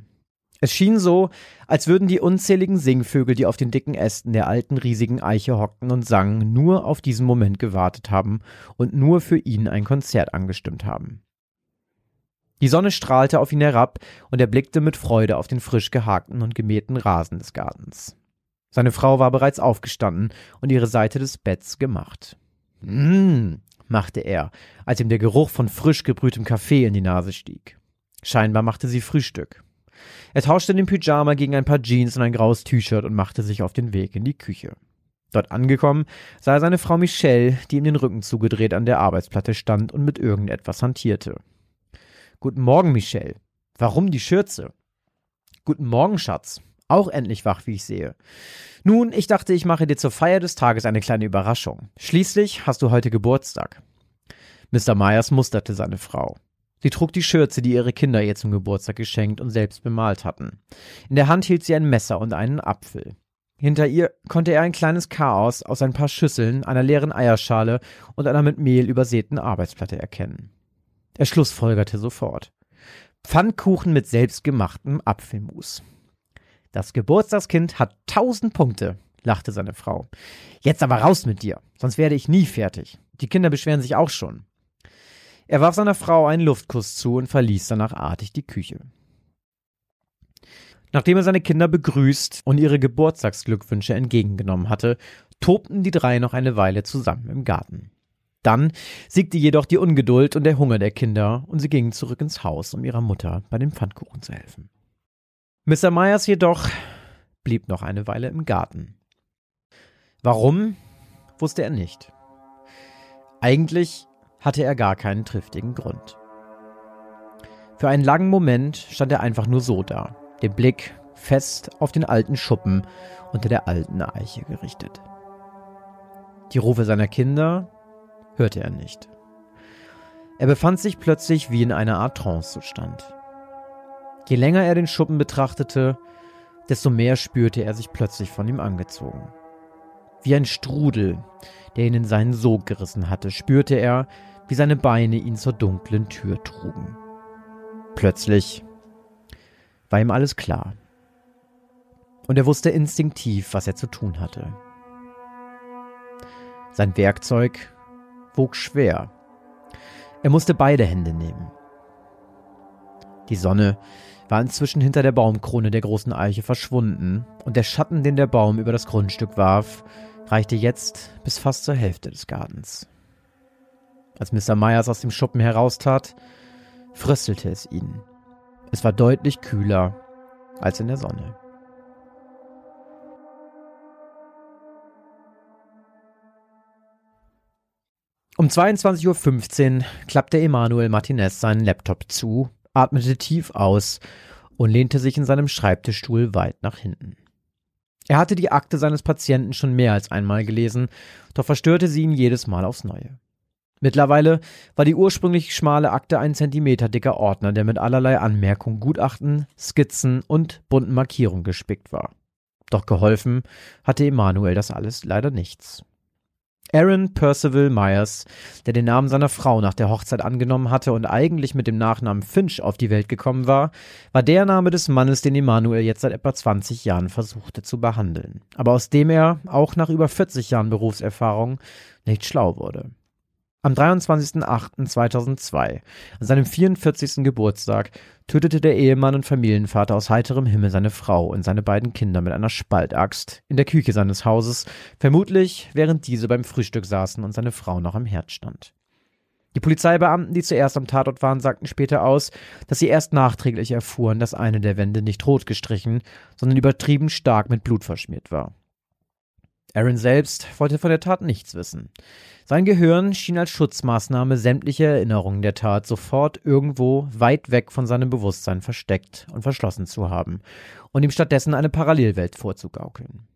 Es schien so, als würden die unzähligen Singvögel, die auf den dicken Ästen der alten riesigen Eiche hockten und sangen, nur auf diesen Moment gewartet haben und nur für ihn ein Konzert angestimmt haben. Die Sonne strahlte auf ihn herab und er blickte mit Freude auf den frisch gehakten und gemähten Rasen des Gartens. Seine Frau war bereits aufgestanden und ihre Seite des Betts gemacht. Mmm, machte er, als ihm der Geruch von frisch gebrühtem Kaffee in die Nase stieg. Scheinbar machte sie Frühstück. Er tauschte den Pyjama gegen ein paar Jeans und ein graues T-Shirt und machte sich auf den Weg in die Küche. Dort angekommen, sah er seine Frau Michelle, die ihm den Rücken zugedreht an der Arbeitsplatte stand und mit irgendetwas hantierte. Guten Morgen, Michelle. Warum die Schürze? Guten Morgen, Schatz. Auch endlich wach, wie ich sehe. Nun, ich dachte, ich mache dir zur Feier des Tages eine kleine Überraschung. Schließlich hast du heute Geburtstag. Mr. Myers musterte seine Frau. Sie trug die Schürze, die ihre Kinder ihr zum Geburtstag geschenkt und selbst bemalt hatten. In der Hand hielt sie ein Messer und einen Apfel. Hinter ihr konnte er ein kleines Chaos aus ein paar Schüsseln, einer leeren Eierschale und einer mit Mehl übersäten Arbeitsplatte erkennen. Er schlussfolgerte sofort. Pfannkuchen mit selbstgemachtem Apfelmus. Das Geburtstagskind hat tausend Punkte, lachte seine Frau. Jetzt aber raus mit dir, sonst werde ich nie fertig. Die Kinder beschweren sich auch schon. Er warf seiner Frau einen Luftkuss zu und verließ danach artig die Küche. Nachdem er seine Kinder begrüßt und ihre Geburtstagsglückwünsche entgegengenommen hatte, tobten die drei noch eine Weile zusammen im Garten. Dann siegte jedoch die Ungeduld und der Hunger der Kinder und sie gingen zurück ins Haus, um ihrer Mutter bei dem Pfannkuchen zu helfen. Mr. Myers jedoch blieb noch eine Weile im Garten. Warum, wusste er nicht. Eigentlich hatte er gar keinen triftigen Grund. Für einen langen Moment stand er einfach nur so da, den Blick fest auf den alten Schuppen unter der alten Eiche gerichtet. Die Rufe seiner Kinder hörte er nicht. Er befand sich plötzlich wie in einer Art Trancezustand. Je länger er den Schuppen betrachtete, desto mehr spürte er sich plötzlich von ihm angezogen. Wie ein Strudel, der ihn in seinen Sog gerissen hatte, spürte er, wie seine Beine ihn zur dunklen Tür trugen. Plötzlich war ihm alles klar. Und er wusste instinktiv, was er zu tun hatte. Sein Werkzeug wog schwer. Er musste beide Hände nehmen. Die Sonne war inzwischen hinter der Baumkrone der großen Eiche verschwunden, und der Schatten, den der Baum über das Grundstück warf, reichte jetzt bis fast zur Hälfte des Gartens. Als Mr. Myers aus dem Schuppen heraustat, fröstelte es ihn. Es war deutlich kühler als in der Sonne. Um 22.15 Uhr klappte Emanuel Martinez seinen Laptop zu, atmete tief aus und lehnte sich in seinem Schreibtischstuhl weit nach hinten. Er hatte die Akte seines Patienten schon mehr als einmal gelesen, doch verstörte sie ihn jedes Mal aufs Neue. Mittlerweile war die ursprünglich schmale Akte ein Zentimeter dicker Ordner, der mit allerlei Anmerkungen, Gutachten, Skizzen und bunten Markierungen gespickt war. Doch geholfen hatte Emanuel das alles leider nichts. Aaron Percival Myers, der den Namen seiner Frau nach der Hochzeit angenommen hatte und eigentlich mit dem Nachnamen Finch auf die Welt gekommen war, war der Name des Mannes, den Emanuel jetzt seit etwa 20 Jahren versuchte zu behandeln, aber aus dem er, auch nach über 40 Jahren Berufserfahrung, nicht schlau wurde. Am 23.08.2002, an seinem 44. Geburtstag, tötete der Ehemann und Familienvater aus heiterem Himmel seine Frau und seine beiden Kinder mit einer Spaltaxt in der Küche seines Hauses, vermutlich während diese beim Frühstück saßen und seine Frau noch am Herd stand. Die Polizeibeamten, die zuerst am Tatort waren, sagten später aus, dass sie erst nachträglich erfuhren, dass eine der Wände nicht rot gestrichen, sondern übertrieben stark mit Blut verschmiert war. Aaron selbst wollte von der Tat nichts wissen. Sein Gehirn schien als Schutzmaßnahme sämtliche Erinnerungen der Tat sofort irgendwo weit weg von seinem Bewusstsein versteckt und verschlossen zu haben und ihm stattdessen eine Parallelwelt vorzugaukeln.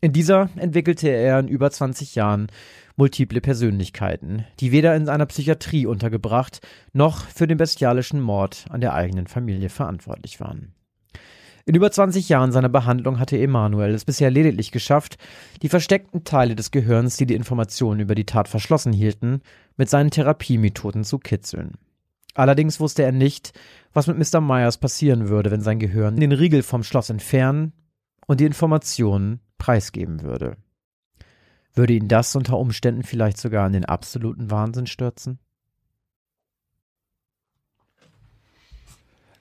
In dieser entwickelte er in über 20 Jahren multiple Persönlichkeiten, die weder in einer Psychiatrie untergebracht noch für den bestialischen Mord an der eigenen Familie verantwortlich waren. In über 20 Jahren seiner Behandlung hatte Emanuel es bisher lediglich geschafft, die versteckten Teile des Gehirns, die die Informationen über die Tat verschlossen hielten, mit seinen Therapiemethoden zu kitzeln. Allerdings wusste er nicht, was mit Mr. Myers passieren würde, wenn sein Gehirn den Riegel vom Schloss entfernen und die Informationen preisgeben würde. Würde ihn das unter Umständen vielleicht sogar in den absoluten Wahnsinn stürzen?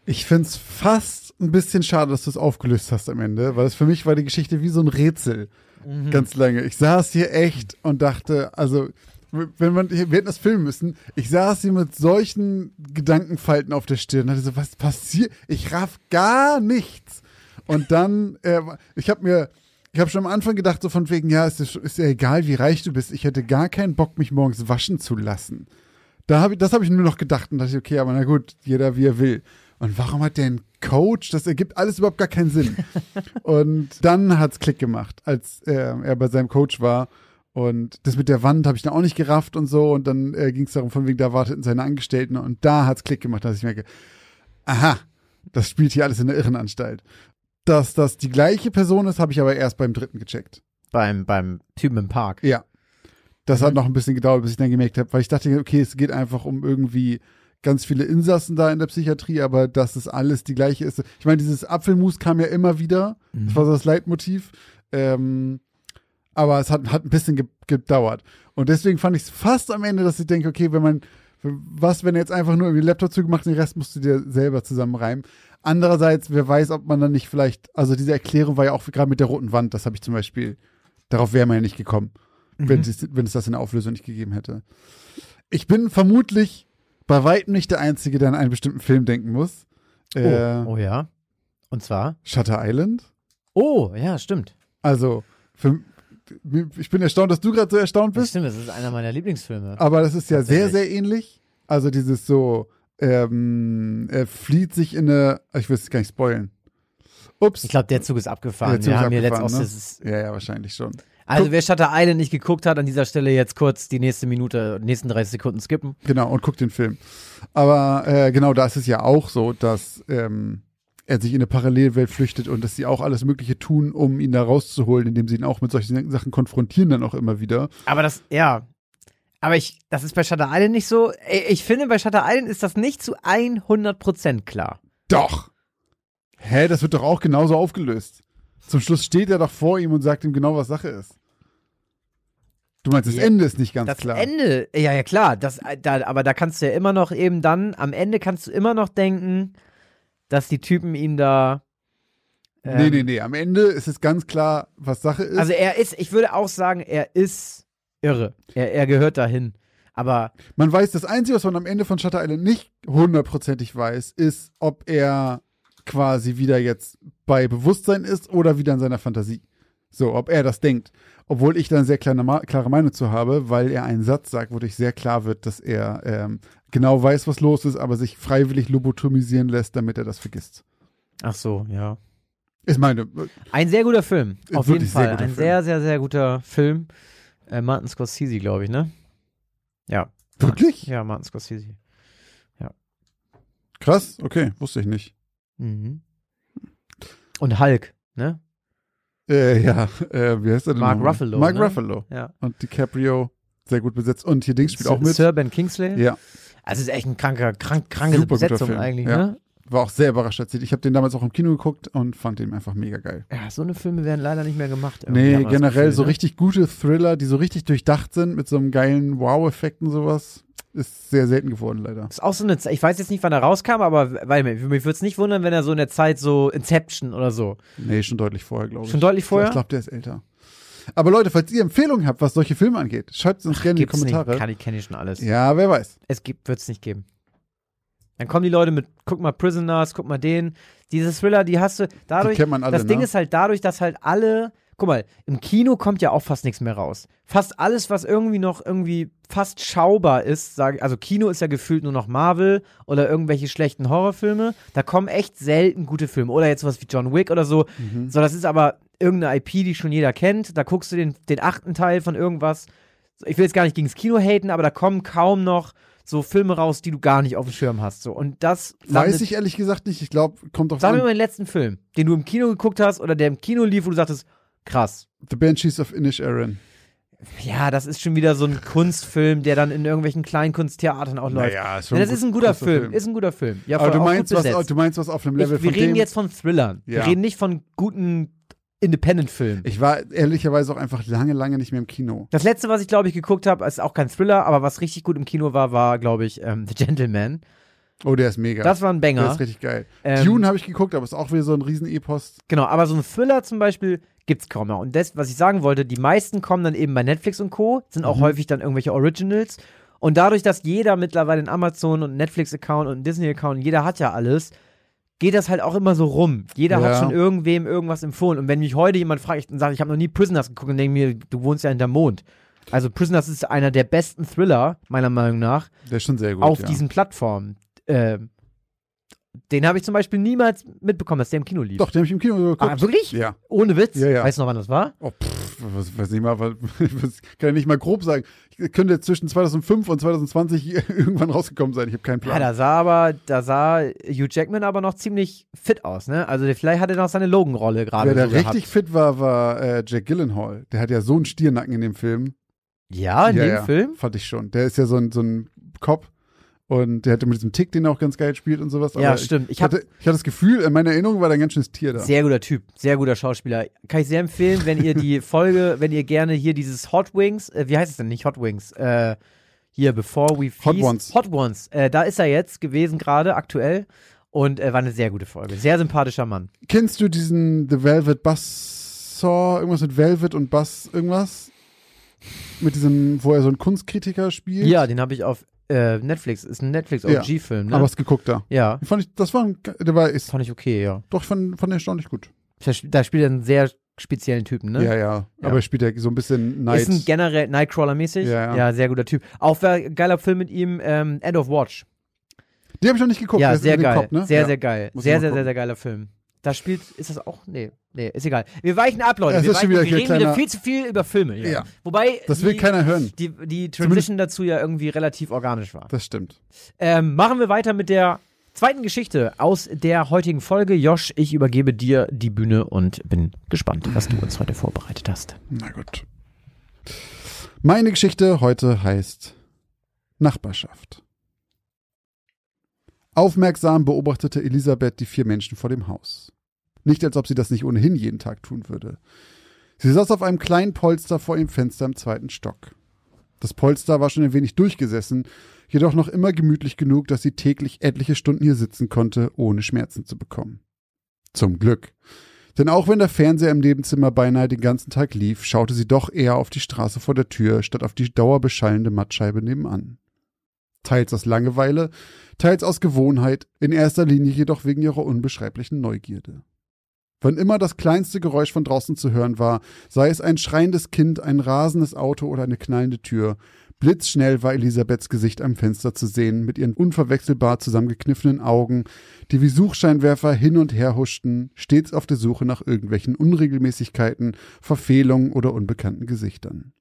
Ich find's fast ein bisschen schade, dass du es aufgelöst hast am Ende, weil es für mich war die Geschichte wie so ein Rätsel. Mhm. Ganz lange. Ich saß hier echt und dachte, also, wenn man, wir hätten das filmen müssen, ich saß hier mit solchen Gedankenfalten auf der Stirn und dachte so, was passiert? Ich raff gar nichts. Und dann, äh, ich habe mir, ich habe schon am Anfang gedacht, so von wegen, ja, es ist, ist ja egal, wie reich du bist. Ich hätte gar keinen Bock, mich morgens waschen zu lassen. Da hab ich, das habe ich nur noch gedacht und dachte, okay, aber na gut, jeder wie er will. Und warum hat der einen Coach? Das ergibt alles überhaupt gar keinen Sinn. und dann hat's Klick gemacht, als er, er bei seinem Coach war. Und das mit der Wand habe ich dann auch nicht gerafft und so. Und dann äh, ging es darum, von wegen, da warteten seine Angestellten. Und da hat's Klick gemacht, dass ich merke, aha, das spielt hier alles in der Irrenanstalt. Dass das die gleiche Person ist, habe ich aber erst beim dritten gecheckt. Beim, beim Typen im Park. Ja. Das mhm. hat noch ein bisschen gedauert, bis ich dann gemerkt habe, weil ich dachte, okay, es geht einfach um irgendwie ganz viele Insassen da in der Psychiatrie, aber dass es alles die gleiche ist. Ich meine, dieses Apfelmus kam ja immer wieder. Das war so das Leitmotiv. Ähm, aber es hat, hat ein bisschen ge gedauert. Und deswegen fand ich es fast am Ende, dass ich denke, okay, wenn man, was, wenn er jetzt einfach nur irgendwie den Laptop zugemacht, den Rest musst du dir selber zusammenreimen. Andererseits, wer weiß, ob man dann nicht vielleicht, also diese Erklärung war ja auch gerade mit der roten Wand, das habe ich zum Beispiel, darauf wäre man ja nicht gekommen, wenn, es, wenn es das in der Auflösung nicht gegeben hätte. Ich bin vermutlich bei weitem nicht der Einzige, der an einen bestimmten Film denken muss. Äh, oh, oh ja. Und zwar? Shutter Island. Oh, ja, stimmt. Also, für, ich bin erstaunt, dass du gerade so erstaunt Das bist. stimmt, das ist einer meiner Lieblingsfilme. Aber das ist ja sehr, sehr ähnlich. Also dieses so, ähm, er flieht sich in eine, ich will es gar nicht spoilen. Ups. Ich glaube, der Zug ist abgefahren. Der Zug Wir ist haben hier letztens ne? ja, ja, wahrscheinlich schon. Also wer Shutter Island nicht geguckt hat, an dieser Stelle jetzt kurz die nächste Minute, nächsten 30 Sekunden skippen. Genau, und guckt den Film. Aber äh, genau, da ist es ja auch so, dass ähm, er sich in eine Parallelwelt flüchtet und dass sie auch alles Mögliche tun, um ihn da rauszuholen, indem sie ihn auch mit solchen Sachen konfrontieren dann auch immer wieder. Aber das, ja. Aber ich, das ist bei Shutter Island nicht so. Ich finde, bei Shutter Island ist das nicht zu 100% klar. Doch! Hä, das wird doch auch genauso aufgelöst. Zum Schluss steht er doch vor ihm und sagt ihm genau, was Sache ist. Du meinst, das Ja, Ende ist nicht ganz Das klar. Ende, ja, ja, klar. Das, da, aber da kannst du ja immer noch eben dann, am Ende kannst du immer noch denken, dass die Typen ihn da. ähm, nee, nee, nee. Am Ende ist es ganz klar, was Sache ist. Also er ist, ich würde auch sagen, er ist irre. Er, er gehört dahin. Aber Man weiß, das Einzige, was man am Ende von Shutter Island nicht hundertprozentig weiß, ist, ob er quasi wieder jetzt bei Bewusstsein ist oder wieder in seiner Fantasie. So, ob er das denkt. Obwohl ich da eine sehr klare, Ma- klare Meinung zu habe, weil er einen Satz sagt, wodurch sehr klar wird, dass er ähm, genau weiß, was los ist, aber sich freiwillig lobotomisieren lässt, damit er das vergisst. ach so, ja. Ich meine, Ein sehr guter Film, auf jeden sehr Fall. guter Ein Film. sehr, sehr, sehr guter Film. Äh, Martin Scorsese, glaube ich, ne? Ja. wirklich? Ja, Martin Scorsese. Krass, okay, wusste ich nicht. Mhm. Und Hulk, ne? Äh, ja, äh, wie heißt er denn? Mark nochmal? Ruffalo, Mark ne? Ruffalo. Ja. Und DiCaprio, sehr gut besetzt. Und hier Dings spielt auch mit. Sir Ben Kingsley. Ja. Also ist echt ein kranker, krank, kranke Super Besetzung eigentlich, ja. ne? War auch sehr überrascht. als ich- habe den damals auch im Kino geguckt und fand den einfach mega geil. Ja, so eine Filme werden leider nicht mehr gemacht. Nee, generell Gefühl, so ne? richtig gute Thriller, die so richtig durchdacht sind mit so einem geilen Wow-Effekt und sowas, ist sehr selten geworden leider. Ist auch so eine Zeit, ich weiß jetzt nicht, wann er rauskam, aber weil, mich würde es nicht wundern, wenn er so in der Zeit so Inception oder so. Nee, schon deutlich vorher, glaube ich. Schon deutlich vorher? Ich glaube, der ist älter. Aber Leute, falls ihr Empfehlungen habt, was solche Filme angeht, schreibt es uns gerne in die Gibt's nicht. Kommentare. Kann ich, kenne ich schon alles. Ja, wer weiß. Es wird es nicht geben. Dann kommen die Leute mit, guck mal Prisoners, guck mal den. Diese Thriller, die hast du dadurch. Die kennt man alle, das Ding ne? ist halt dadurch, dass halt alle. Guck mal, im Kino kommt ja auch fast nichts mehr raus. Fast alles, was irgendwie noch irgendwie fast schaubar ist, sage also Kino ist ja gefühlt nur noch Marvel oder irgendwelche schlechten Horrorfilme. Da kommen echt selten gute Filme. Oder jetzt sowas wie John Wick oder so. Mhm. So, das ist aber irgendeine IP, die schon jeder kennt. Da guckst du den, den achten Teil von irgendwas. Ich will jetzt gar nicht gegen das Kino haten, aber da kommen kaum noch so Filme raus, die du gar nicht auf dem Schirm hast. So. Und das Weiß ich ehrlich gesagt nicht. Ich glaube, kommt auf Sag mir mal den letzten Film, den du im Kino geguckt hast oder der im Kino lief, wo du sagtest, krass. The Banshees of Inish Aaron. Ja, das ist schon wieder so ein Kunstfilm, der dann in irgendwelchen Kleinkunsttheatern auch läuft. Naja, ist Ja, das ist ein guter großer Film. Ist ein guter Film. Ja, Aber du meinst, was, du meinst was auf einem Level ich, wir reden jetzt von Thrillern. Ja. Wir reden nicht von guten Independent-Filmen. ich war ehrlicherweise auch einfach lange, lange nicht mehr im Kino. Das letzte, was ich glaube ich geguckt habe, ist auch kein Thriller, aber was richtig gut im Kino war, war glaube ich ähm, The Gentleman. Oh, der ist mega. Das war ein der Banger. ist richtig geil. Ähm, Dune habe ich geguckt, aber ist auch wieder so ein Riesenepos. Genau, aber so ein Thriller zum Beispiel gibt's kaum mehr. Und das, was ich sagen wollte, die meisten kommen dann eben bei Netflix und Co., sind auch Mhm. häufig dann irgendwelche Originals. Und dadurch, dass jeder mittlerweile einen Amazon- und Netflix-Account und einen Disney-Account, jeder hat ja alles, geht das halt auch immer so rum. Jeder Ja. hat schon irgendwem irgendwas empfohlen. Und wenn mich heute jemand fragt, ich sage, ich habe noch nie Prisoners geguckt und denke mir, du wohnst ja hinterm Mond. Also Prisoners ist einer der besten Thriller, meiner Meinung nach, Der ist schon sehr gut. auf ja. diesen Plattformen. Ähm, den habe ich zum Beispiel niemals mitbekommen, dass der im Kino lief. Doch, den habe ich im Kino geguckt. Ah, wirklich? Ja. Ohne Witz? Ja, ja. Weißt du noch, wann das war? Oh, pff, was, weiß nicht mal, was, was, kann ja nicht mal grob sagen. Ich könnte zwischen 2005 und 2020 irgendwann rausgekommen sein. Ich habe keinen Ja, Plan. da sah aber, da sah Hugh Jackman aber noch ziemlich fit aus, ne? Also der- vielleicht hat er noch seine Logan-Rolle gerade Wer da so gehabt. richtig fit war, war äh, Jack Gyllenhaal. Der hat ja so einen Stiernacken in dem Film. Ja, in ja, dem ja, Film? Fand ich schon. Der ist ja so ein, so ein Cop Und der hatte mit diesem Tick, den er auch ganz geil spielt und sowas. Ja, Aber stimmt. Ich, Ich hatte, ich hatte das Gefühl, in meiner Erinnerung war da ein ganz schönes Tier da. Sehr guter Typ, sehr guter Schauspieler. Kann ich sehr empfehlen, wenn ihr die Folge, wenn ihr gerne hier dieses Hot Wings, äh, wie heißt es denn nicht Hot Wings? Äh, hier Before We Feast. Hot Ones. Hot Ones. Äh, da ist er jetzt gewesen gerade aktuell und äh, war eine sehr gute Folge. Sehr sympathischer Mann. Kennst du diesen The Velvet Buzzsaw, irgendwas mit Velvet und Bass, irgendwas? Mit diesem, wo er so einen Kunstkritiker spielt? Ja, den habe ich auf äh, Netflix. Ist ein Netflix Ja. Ne? Aber hast geguckt da. ja, Fand ich, das war, ein, der war, ist, fand ich okay, ja. doch, fand, fand erstaunlich gut. Da sp- Da spielt er einen sehr speziellen Typen, ne? Ja, ja. Ja. Aber er spielt ja so ein bisschen Night. Ist ein generell Nightcrawler-mäßig. Ja, ja. sehr guter Typ. Auch ein geiler Film mit ihm, ähm, End of Watch. Die habe ich noch nicht geguckt. ja, sehr geil. Kopf, ne? Sehr, ja. sehr geil. Muss ich Sehr, sehr, sehr, sehr geiler Film. Da spielt, ist das auch? Nee, nee, ist egal. Wir weichen ab, Leute. Wir, weichen, wieder wir reden wieder kleiner- viel zu viel über Filme. hier. Ja. Wobei Das will die, keiner hören. die, die Transition dazu ja irgendwie relativ organisch war. Das stimmt. Ähm, machen wir weiter mit der zweiten Geschichte aus der heutigen Folge. Josh, ich übergebe dir die Bühne und bin gespannt, was du uns heute vorbereitet hast. Na gut. Meine Geschichte heute heißt Nachbarschaft. Aufmerksam beobachtete Elisabeth die vier Menschen vor dem Haus. Nicht, als ob sie das nicht ohnehin jeden Tag tun würde. Sie saß auf einem kleinen Polster vor ihrem Fenster im zweiten Stock. Das Polster war schon ein wenig durchgesessen, jedoch noch immer gemütlich genug, dass sie täglich etliche Stunden hier sitzen konnte, ohne Schmerzen zu bekommen. Zum Glück. Denn auch wenn der Fernseher im Nebenzimmer beinahe den ganzen Tag lief, schaute sie doch eher auf die Straße vor der Tür, statt auf die dauerbeschallende Mattscheibe nebenan. Teils aus Langeweile, teils aus Gewohnheit, in erster Linie jedoch wegen ihrer unbeschreiblichen Neugierde. Wann immer das kleinste Geräusch von draußen zu hören war, sei es ein schreiendes Kind, ein rasendes Auto oder eine knallende Tür, blitzschnell war Elisabeths Gesicht am Fenster zu sehen, mit ihren unverwechselbar zusammengekniffenen Augen, die wie Suchscheinwerfer hin und her huschten, stets auf der Suche nach irgendwelchen Unregelmäßigkeiten, Verfehlungen oder unbekannten Gesichtern.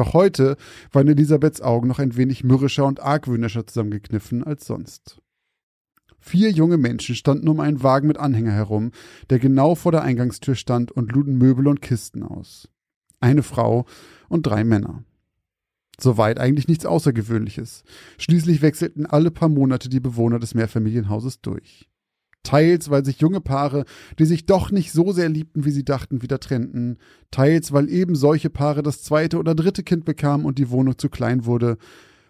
Doch heute waren Elisabeths Augen noch ein wenig mürrischer und argwöhnischer zusammengekniffen als sonst. Vier junge Menschen standen um einen Wagen mit Anhänger herum, der genau vor der Eingangstür stand und luden Möbel und Kisten aus. Eine Frau und drei Männer. Soweit eigentlich nichts Außergewöhnliches. Schließlich wechselten alle paar Monate die Bewohner des Mehrfamilienhauses durch. Teils, weil sich junge Paare, die sich doch nicht so sehr liebten, wie sie dachten, wieder trennten, teils, weil eben solche Paare das zweite oder dritte Kind bekamen und die Wohnung zu klein wurde,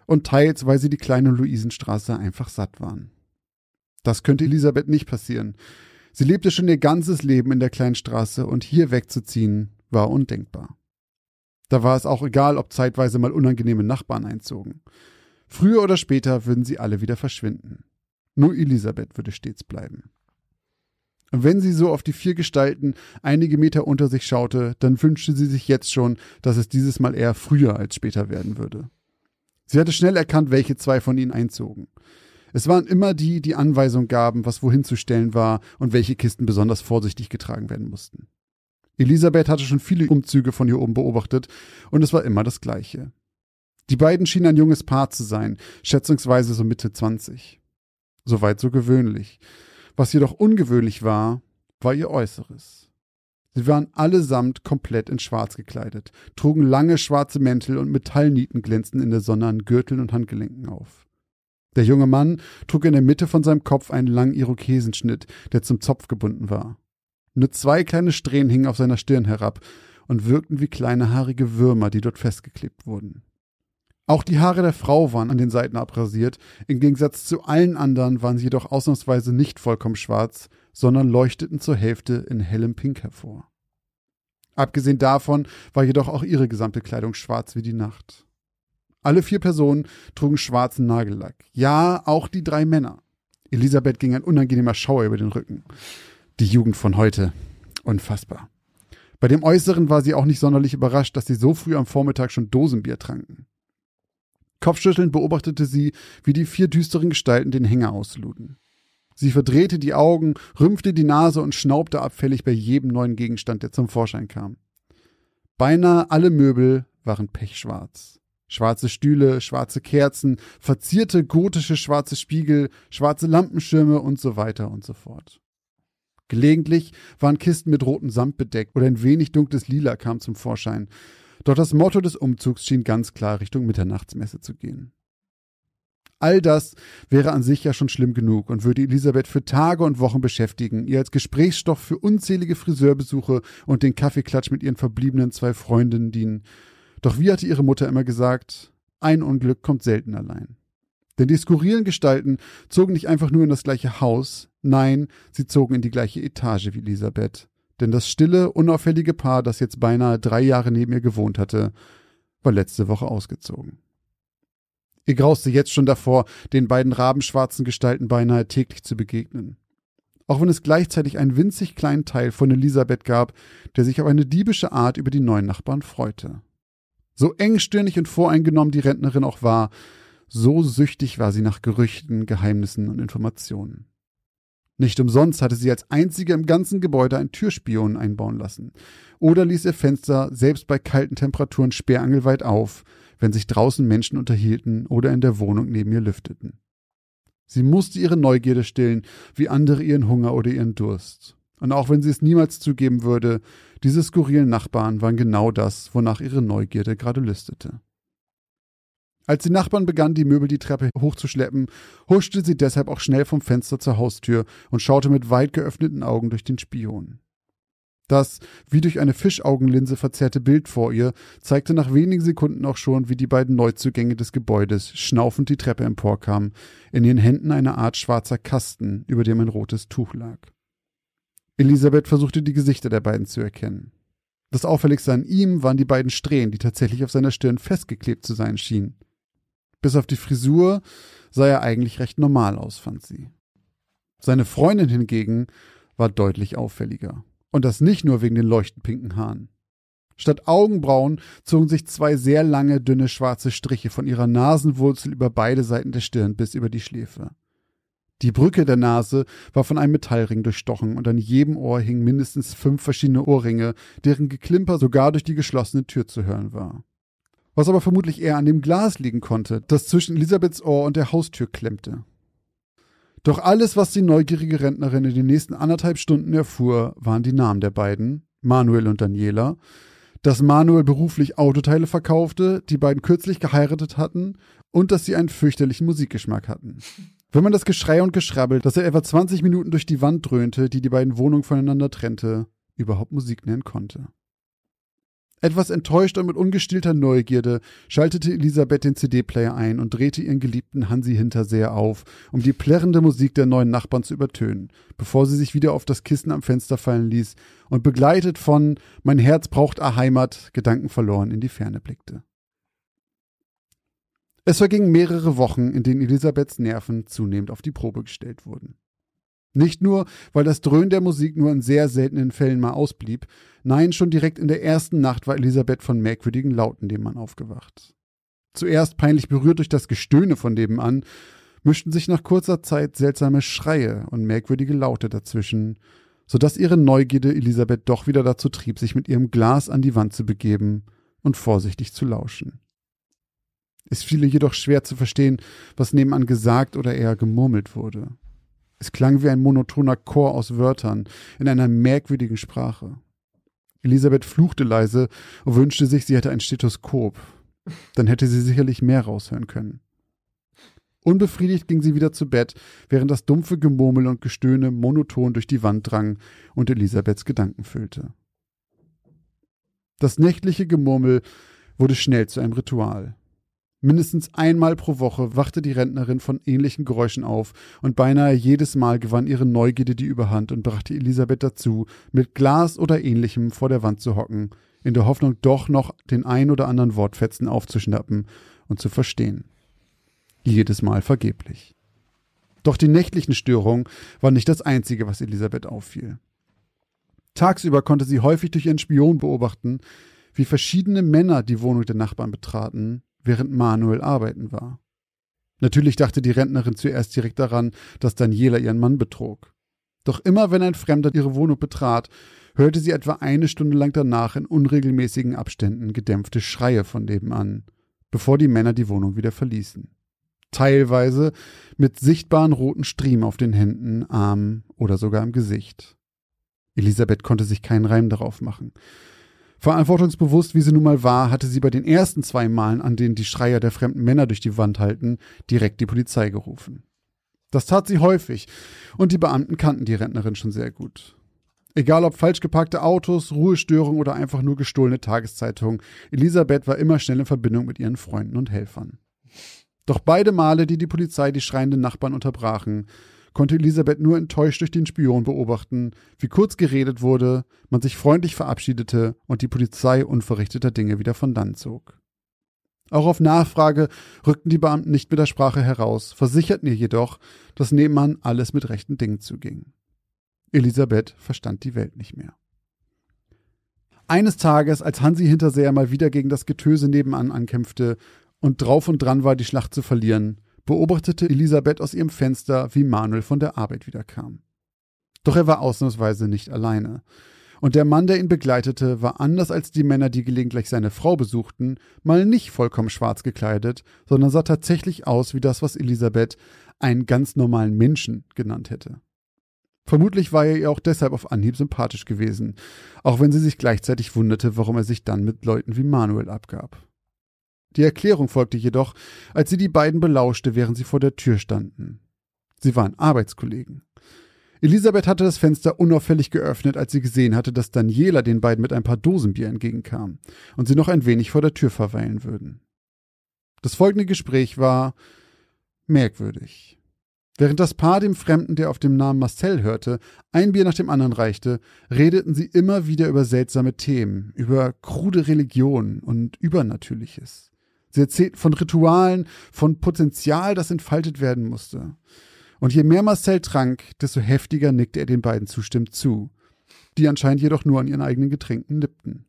und teils, weil sie die kleine Luisenstraße einfach satt waren. Das könnte Elisabeth nicht passieren. Sie lebte schon ihr ganzes Leben in der kleinen Straße und hier wegzuziehen war undenkbar. Da war es auch egal, ob zeitweise mal unangenehme Nachbarn einzogen. Früher oder später würden sie alle wieder verschwinden. Nur Elisabeth würde stets bleiben. Und wenn sie so auf die vier Gestalten einige Meter unter sich schaute, dann wünschte sie sich jetzt schon, dass es dieses Mal eher früher als später werden würde. Sie hatte schnell erkannt, welche zwei von ihnen einzogen. Es waren immer die, die Anweisung gaben, was wohin zu stellen war und welche Kisten besonders vorsichtig getragen werden mussten. Elisabeth hatte schon viele Umzüge von hier oben beobachtet und es war immer das Gleiche. Die beiden schienen ein junges Paar zu sein, schätzungsweise so Mitte 20. Soweit so gewöhnlich. Was jedoch ungewöhnlich war, war ihr Äußeres. Sie waren allesamt komplett in Schwarz gekleidet, trugen lange schwarze Mäntel und Metallnieten glänzten in der Sonne an Gürteln und Handgelenken auf. Der junge Mann trug in der Mitte von seinem Kopf einen langen Irokesenschnitt, der zum Zopf gebunden war. Nur zwei kleine Strähnen hingen auf seiner Stirn herab und wirkten wie kleine haarige Würmer, die dort festgeklebt wurden. Auch die Haare der Frau waren an den Seiten abrasiert, im Gegensatz zu allen anderen waren sie jedoch ausnahmsweise nicht vollkommen schwarz, sondern leuchteten zur Hälfte in hellem Pink hervor. Abgesehen davon war jedoch auch ihre gesamte Kleidung schwarz wie die Nacht. Alle vier Personen trugen schwarzen Nagellack. Ja, auch die drei Männer. Elisabeth ging ein unangenehmer Schauer über den Rücken. Die Jugend von heute. Unfassbar. Bei dem Äußeren war sie auch nicht sonderlich überrascht, dass sie so früh am Vormittag schon Dosenbier tranken. Kopfschüttelnd beobachtete sie, wie die vier düsteren Gestalten den Hänger ausluden. Sie verdrehte die Augen, rümpfte die Nase und schnaubte abfällig bei jedem neuen Gegenstand, der zum Vorschein kam. Beinahe alle Möbel waren pechschwarz. Schwarze Stühle, schwarze Kerzen, verzierte gotische schwarze Spiegel, schwarze Lampenschirme und so weiter und so fort. Gelegentlich waren Kisten mit rotem Samt bedeckt oder ein wenig dunkles Lila kam zum Vorschein. Doch das Motto des Umzugs schien ganz klar Richtung Mitternachtsmesse zu gehen. All das wäre an sich ja schon schlimm genug und würde Elisabeth für Tage und Wochen beschäftigen, ihr als Gesprächsstoff für unzählige Friseurbesuche und den Kaffeeklatsch mit ihren verbliebenen zwei Freundinnen dienen. Doch wie hatte ihre Mutter immer gesagt, ein Unglück kommt selten allein. Denn die skurrilen Gestalten zogen nicht einfach nur in das gleiche Haus, nein, sie zogen in die gleiche Etage wie Elisabeth. Denn das stille, unauffällige Paar, das jetzt beinahe drei Jahre neben ihr gewohnt hatte, war letzte Woche ausgezogen. Ihr grauste jetzt schon davor, den beiden rabenschwarzen Gestalten beinahe täglich zu begegnen. Auch wenn es gleichzeitig einen winzig kleinen Teil von Elisabeth gab, der sich auf eine diebische Art über die neuen Nachbarn freute. So engstirnig und voreingenommen die Rentnerin auch war, so süchtig war sie nach Gerüchten, Geheimnissen und Informationen. Nicht umsonst hatte sie als einzige im ganzen Gebäude einen Türspion einbauen lassen. Oder ließ ihr Fenster selbst bei kalten Temperaturen sperrangelweit auf, wenn sich draußen Menschen unterhielten oder in der Wohnung neben ihr lüfteten. Sie musste ihre Neugierde stillen, wie andere ihren Hunger oder ihren Durst. Und auch wenn sie es niemals zugeben würde, diese skurrilen Nachbarn waren genau das, wonach ihre Neugierde gerade lüstete. Als die Nachbarn begannen, die Möbel die Treppe hochzuschleppen, huschte sie deshalb auch schnell vom Fenster zur Haustür und schaute mit weit geöffneten Augen durch den Spion. Das, wie durch eine Fischaugenlinse verzerrte Bild vor ihr, zeigte nach wenigen Sekunden auch schon, wie die beiden Neuzugänge des Gebäudes schnaufend die Treppe emporkamen, in ihren Händen eine Art schwarzer Kasten, über dem ein rotes Tuch lag. Elisabeth versuchte die Gesichter der beiden zu erkennen. Das Auffälligste an ihm waren die beiden Strähnen, die tatsächlich auf seiner Stirn festgeklebt zu sein schienen. Bis auf die Frisur sah er eigentlich recht normal aus, fand sie. Seine Freundin hingegen war deutlich auffälliger. Und das nicht nur wegen den leuchtend pinken Haaren. Statt Augenbrauen zogen sich zwei sehr lange, dünne schwarze Striche von ihrer Nasenwurzel über beide Seiten der Stirn bis über die Schläfe. Die Brücke der Nase war von einem Metallring durchstochen und an jedem Ohr hingen mindestens fünf verschiedene Ohrringe, deren Geklimper sogar durch die geschlossene Tür zu hören war. Was aber vermutlich eher an dem Glas liegen konnte, das zwischen Elisabeths Ohr und der Haustür klemmte. Doch alles, was die neugierige Rentnerin in den nächsten anderthalb Stunden erfuhr, waren die Namen der beiden, Manuel und Daniela, dass Manuel beruflich Autoteile verkaufte, die beiden kürzlich geheiratet hatten und dass sie einen fürchterlichen Musikgeschmack hatten. Wenn man das Geschrei und Geschrabbel, das er etwa 20 Minuten durch die Wand dröhnte, die die beiden Wohnungen voneinander trennte, überhaupt Musik nennen konnte. Etwas enttäuscht und mit ungestillter Neugierde schaltete Elisabeth den CD-Player ein und drehte ihren geliebten Hansi Hinterseher auf, um die plärrende Musik der neuen Nachbarn zu übertönen, bevor sie sich wieder auf das Kissen am Fenster fallen ließ und begleitet von Mein Herz braucht a Heimat Gedanken verloren in die Ferne blickte. Es vergingen mehrere Wochen, in denen Elisabeths Nerven zunehmend auf die Probe gestellt wurden. Nicht nur, weil das Dröhnen der Musik nur in sehr seltenen Fällen mal ausblieb, nein, schon direkt in der ersten Nacht war Elisabeth von merkwürdigen Lauten dem Mann aufgewacht. Zuerst peinlich berührt durch das Gestöhne von nebenan, mischten sich nach kurzer Zeit seltsame Schreie und merkwürdige Laute dazwischen, so dass ihre Neugierde Elisabeth doch wieder dazu trieb, sich mit ihrem Glas an die Wand zu begeben und vorsichtig zu lauschen. Es fiel jedoch schwer zu verstehen, was nebenan gesagt oder eher gemurmelt wurde. Es klang wie ein monotoner Chor aus Wörtern in einer merkwürdigen Sprache. Elisabeth fluchte leise und wünschte sich, sie hätte ein Stethoskop. Dann hätte sie sicherlich mehr raushören können. Unbefriedigt ging sie wieder zu Bett, während das dumpfe Gemurmel und Gestöhne monoton durch die Wand drang und Elisabeths Gedanken füllte. Das nächtliche Gemurmel wurde schnell zu einem Ritual. Mindestens einmal pro Woche wachte die Rentnerin von ähnlichen Geräuschen auf, und beinahe jedes Mal gewann ihre Neugierde die Überhand und brachte Elisabeth dazu, mit Glas oder ähnlichem vor der Wand zu hocken, in der Hoffnung doch noch den ein oder anderen Wortfetzen aufzuschnappen und zu verstehen. Jedes Mal vergeblich. Doch die nächtlichen Störungen waren nicht das einzige, was Elisabeth auffiel. Tagsüber konnte sie häufig durch ihren Spion beobachten, wie verschiedene Männer die Wohnung der Nachbarn betraten während Manuel arbeiten war. Natürlich dachte die Rentnerin zuerst direkt daran, dass Daniela ihren Mann betrog. Doch immer wenn ein Fremder ihre Wohnung betrat, hörte sie etwa eine Stunde lang danach in unregelmäßigen Abständen gedämpfte Schreie von nebenan, bevor die Männer die Wohnung wieder verließen. Teilweise mit sichtbaren roten Striemen auf den Händen, Armen oder sogar im Gesicht. Elisabeth konnte sich keinen Reim darauf machen. Verantwortungsbewusst, wie sie nun mal war, hatte sie bei den ersten zwei Malen, an denen die Schreier der fremden Männer durch die Wand halten, direkt die Polizei gerufen. Das tat sie häufig, und die Beamten kannten die Rentnerin schon sehr gut. Egal ob falsch geparkte Autos, Ruhestörung oder einfach nur gestohlene Tageszeitungen, Elisabeth war immer schnell in Verbindung mit ihren Freunden und Helfern. Doch beide Male, die die Polizei die schreienden Nachbarn unterbrachen, konnte Elisabeth nur enttäuscht durch den Spion beobachten, wie kurz geredet wurde, man sich freundlich verabschiedete und die Polizei unverrichteter Dinge wieder von dann zog. Auch auf Nachfrage rückten die Beamten nicht mit der Sprache heraus, versicherten ihr jedoch, dass nebenan alles mit rechten Dingen zuging. Elisabeth verstand die Welt nicht mehr. Eines Tages, als Hansi Hinterseher mal wieder gegen das Getöse nebenan ankämpfte und drauf und dran war, die Schlacht zu verlieren, beobachtete Elisabeth aus ihrem Fenster, wie Manuel von der Arbeit wiederkam. Doch er war ausnahmsweise nicht alleine. Und der Mann, der ihn begleitete, war anders als die Männer, die gelegentlich seine Frau besuchten, mal nicht vollkommen schwarz gekleidet, sondern sah tatsächlich aus wie das, was Elisabeth einen ganz normalen Menschen genannt hätte. Vermutlich war er ihr auch deshalb auf Anhieb sympathisch gewesen, auch wenn sie sich gleichzeitig wunderte, warum er sich dann mit Leuten wie Manuel abgab. Die Erklärung folgte jedoch, als sie die beiden belauschte, während sie vor der Tür standen. Sie waren Arbeitskollegen. Elisabeth hatte das Fenster unauffällig geöffnet, als sie gesehen hatte, dass Daniela den beiden mit ein paar Dosenbier entgegenkam und sie noch ein wenig vor der Tür verweilen würden. Das folgende Gespräch war merkwürdig. Während das Paar dem Fremden, der auf dem Namen Marcel hörte, ein Bier nach dem anderen reichte, redeten sie immer wieder über seltsame Themen, über krude Religion und Übernatürliches. Sie erzählten von Ritualen, von Potenzial, das entfaltet werden musste. Und je mehr Marcel trank, desto heftiger nickte er den beiden zustimmend zu, die anscheinend jedoch nur an ihren eigenen Getränken nippten.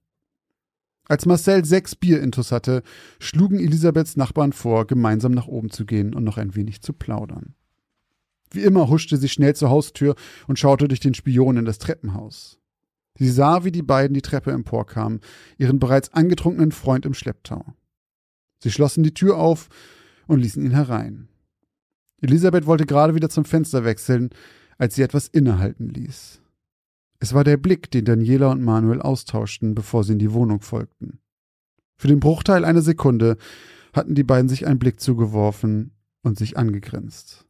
Als Marcel sechs Bierintus hatte, schlugen Elisabeths Nachbarn vor, gemeinsam nach oben zu gehen und noch ein wenig zu plaudern. Wie immer huschte sie schnell zur Haustür und schaute durch den Spion in das Treppenhaus. Sie sah, wie die beiden die Treppe emporkamen, ihren bereits angetrunkenen Freund im Schlepptau. Sie schlossen die Tür auf und ließen ihn herein. Elisabeth wollte gerade wieder zum Fenster wechseln, als sie etwas innehalten ließ. Es war der Blick, den Daniela und Manuel austauschten, bevor sie in die Wohnung folgten. Für den Bruchteil einer Sekunde hatten die beiden sich einen Blick zugeworfen und sich angegrinst.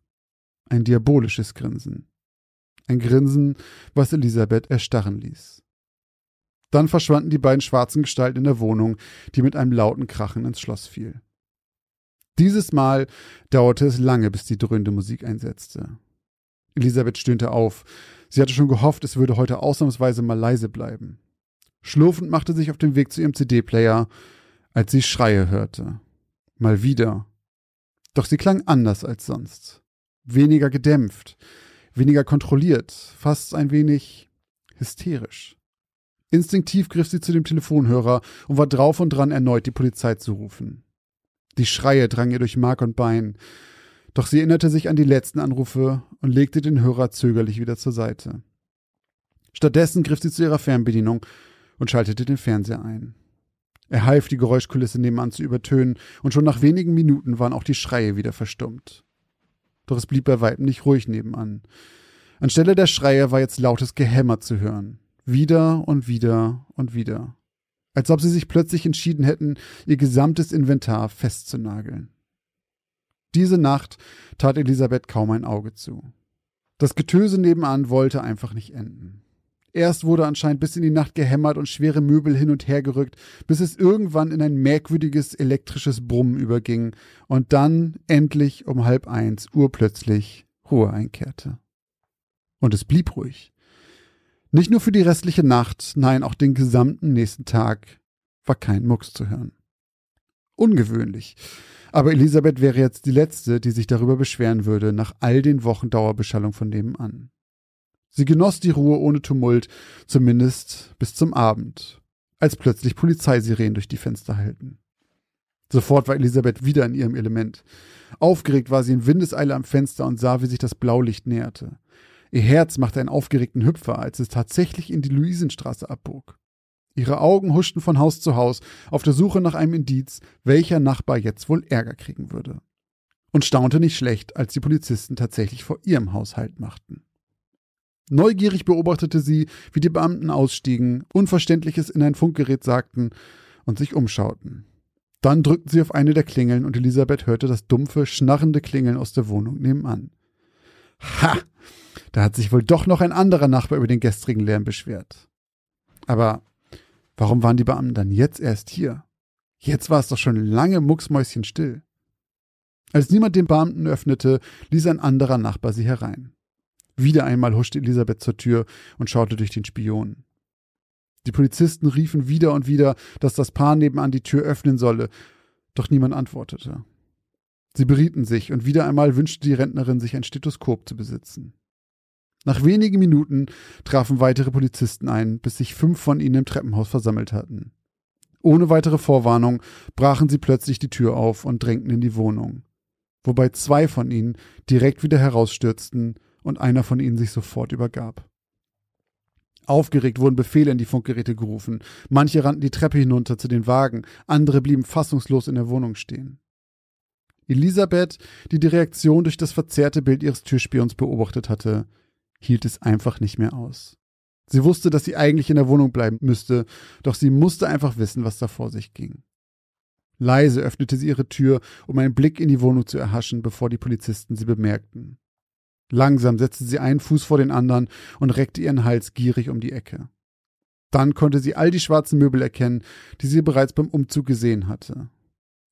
Ein diabolisches Grinsen. Ein Grinsen, was Elisabeth erstarren ließ. Dann verschwanden die beiden schwarzen Gestalten in der Wohnung, die mit einem lauten Krachen ins Schloss fiel. Dieses Mal dauerte es lange, bis die dröhnende Musik einsetzte. Elisabeth stöhnte auf. Sie hatte schon gehofft, es würde heute ausnahmsweise mal leise bleiben. Schlurfend machte sich auf den Weg zu ihrem CD-Player, als sie Schreie hörte. Mal wieder. Doch sie klang anders als sonst. Weniger gedämpft, weniger kontrolliert, fast ein wenig hysterisch. Instinktiv griff sie zu dem Telefonhörer und war drauf und dran, erneut die Polizei zu rufen. Die Schreie drangen ihr durch Mark und Bein. Doch sie erinnerte sich an die letzten Anrufe und legte den Hörer zögerlich wieder zur Seite. Stattdessen griff sie zu ihrer Fernbedienung und schaltete den Fernseher ein. Er half, die Geräuschkulisse nebenan zu übertönen, und schon nach wenigen Minuten waren auch die Schreie wieder verstummt. Doch es blieb bei weitem nicht ruhig nebenan. Anstelle der Schreie war jetzt lautes Gehämmer zu hören. Wieder und wieder und wieder als ob sie sich plötzlich entschieden hätten, ihr gesamtes Inventar festzunageln. Diese Nacht tat Elisabeth kaum ein Auge zu. Das Getöse nebenan wollte einfach nicht enden. Erst wurde anscheinend bis in die Nacht gehämmert und schwere Möbel hin und her gerückt, bis es irgendwann in ein merkwürdiges elektrisches Brummen überging und dann endlich um halb eins urplötzlich Ruhe einkehrte. Und es blieb ruhig. Nicht nur für die restliche Nacht, nein, auch den gesamten nächsten Tag war kein Mucks zu hören. Ungewöhnlich. Aber Elisabeth wäre jetzt die Letzte, die sich darüber beschweren würde, nach all den Wochen Dauerbeschallung von nebenan. Sie genoss die Ruhe ohne Tumult, zumindest bis zum Abend, als plötzlich Polizeisirenen durch die Fenster hellten. Sofort war Elisabeth wieder in ihrem Element. Aufgeregt war sie in Windeseile am Fenster und sah, wie sich das Blaulicht näherte. Ihr Herz machte einen aufgeregten Hüpfer, als es tatsächlich in die Luisenstraße abbog. Ihre Augen huschten von Haus zu Haus auf der Suche nach einem Indiz, welcher Nachbar jetzt wohl Ärger kriegen würde. Und staunte nicht schlecht, als die Polizisten tatsächlich vor ihrem Haus Halt machten. Neugierig beobachtete sie, wie die Beamten ausstiegen, Unverständliches in ein Funkgerät sagten und sich umschauten. Dann drückten sie auf eine der Klingeln und Elisabeth hörte das dumpfe, schnarrende Klingeln aus der Wohnung nebenan. Ha! Da hat sich wohl doch noch ein anderer Nachbar über den gestrigen Lärm beschwert. Aber warum waren die Beamten dann jetzt erst hier? Jetzt war es doch schon lange mucksmäuschenstill. Als niemand den Beamten öffnete, ließ ein anderer Nachbar sie herein. Wieder einmal huschte Elisabeth zur Tür und schaute durch den Spion. Die Polizisten riefen wieder und wieder, dass das Paar nebenan die Tür öffnen solle, doch niemand antwortete. Sie berieten sich, und wieder einmal wünschte die Rentnerin sich ein Stethoskop zu besitzen. Nach wenigen Minuten trafen weitere Polizisten ein, bis sich fünf von ihnen im Treppenhaus versammelt hatten. Ohne weitere Vorwarnung brachen sie plötzlich die Tür auf und drängten in die Wohnung, wobei zwei von ihnen direkt wieder herausstürzten und einer von ihnen sich sofort übergab. Aufgeregt wurden Befehle in die Funkgeräte gerufen. Manche rannten die Treppe hinunter zu den Wagen, andere blieben fassungslos in der Wohnung stehen. Elisabeth, die die Reaktion durch das verzerrte Bild ihres Türspions beobachtet hatte, hielt es einfach nicht mehr aus. Sie wusste, dass sie eigentlich in der Wohnung bleiben müsste, doch sie musste einfach wissen, was da vor sich ging. Leise öffnete sie ihre Tür, um einen Blick in die Wohnung zu erhaschen, bevor die Polizisten sie bemerkten. Langsam setzte sie einen Fuß vor den anderen und reckte ihren Hals gierig um die Ecke. Dann konnte sie all die schwarzen Möbel erkennen, die sie bereits beim Umzug gesehen hatte.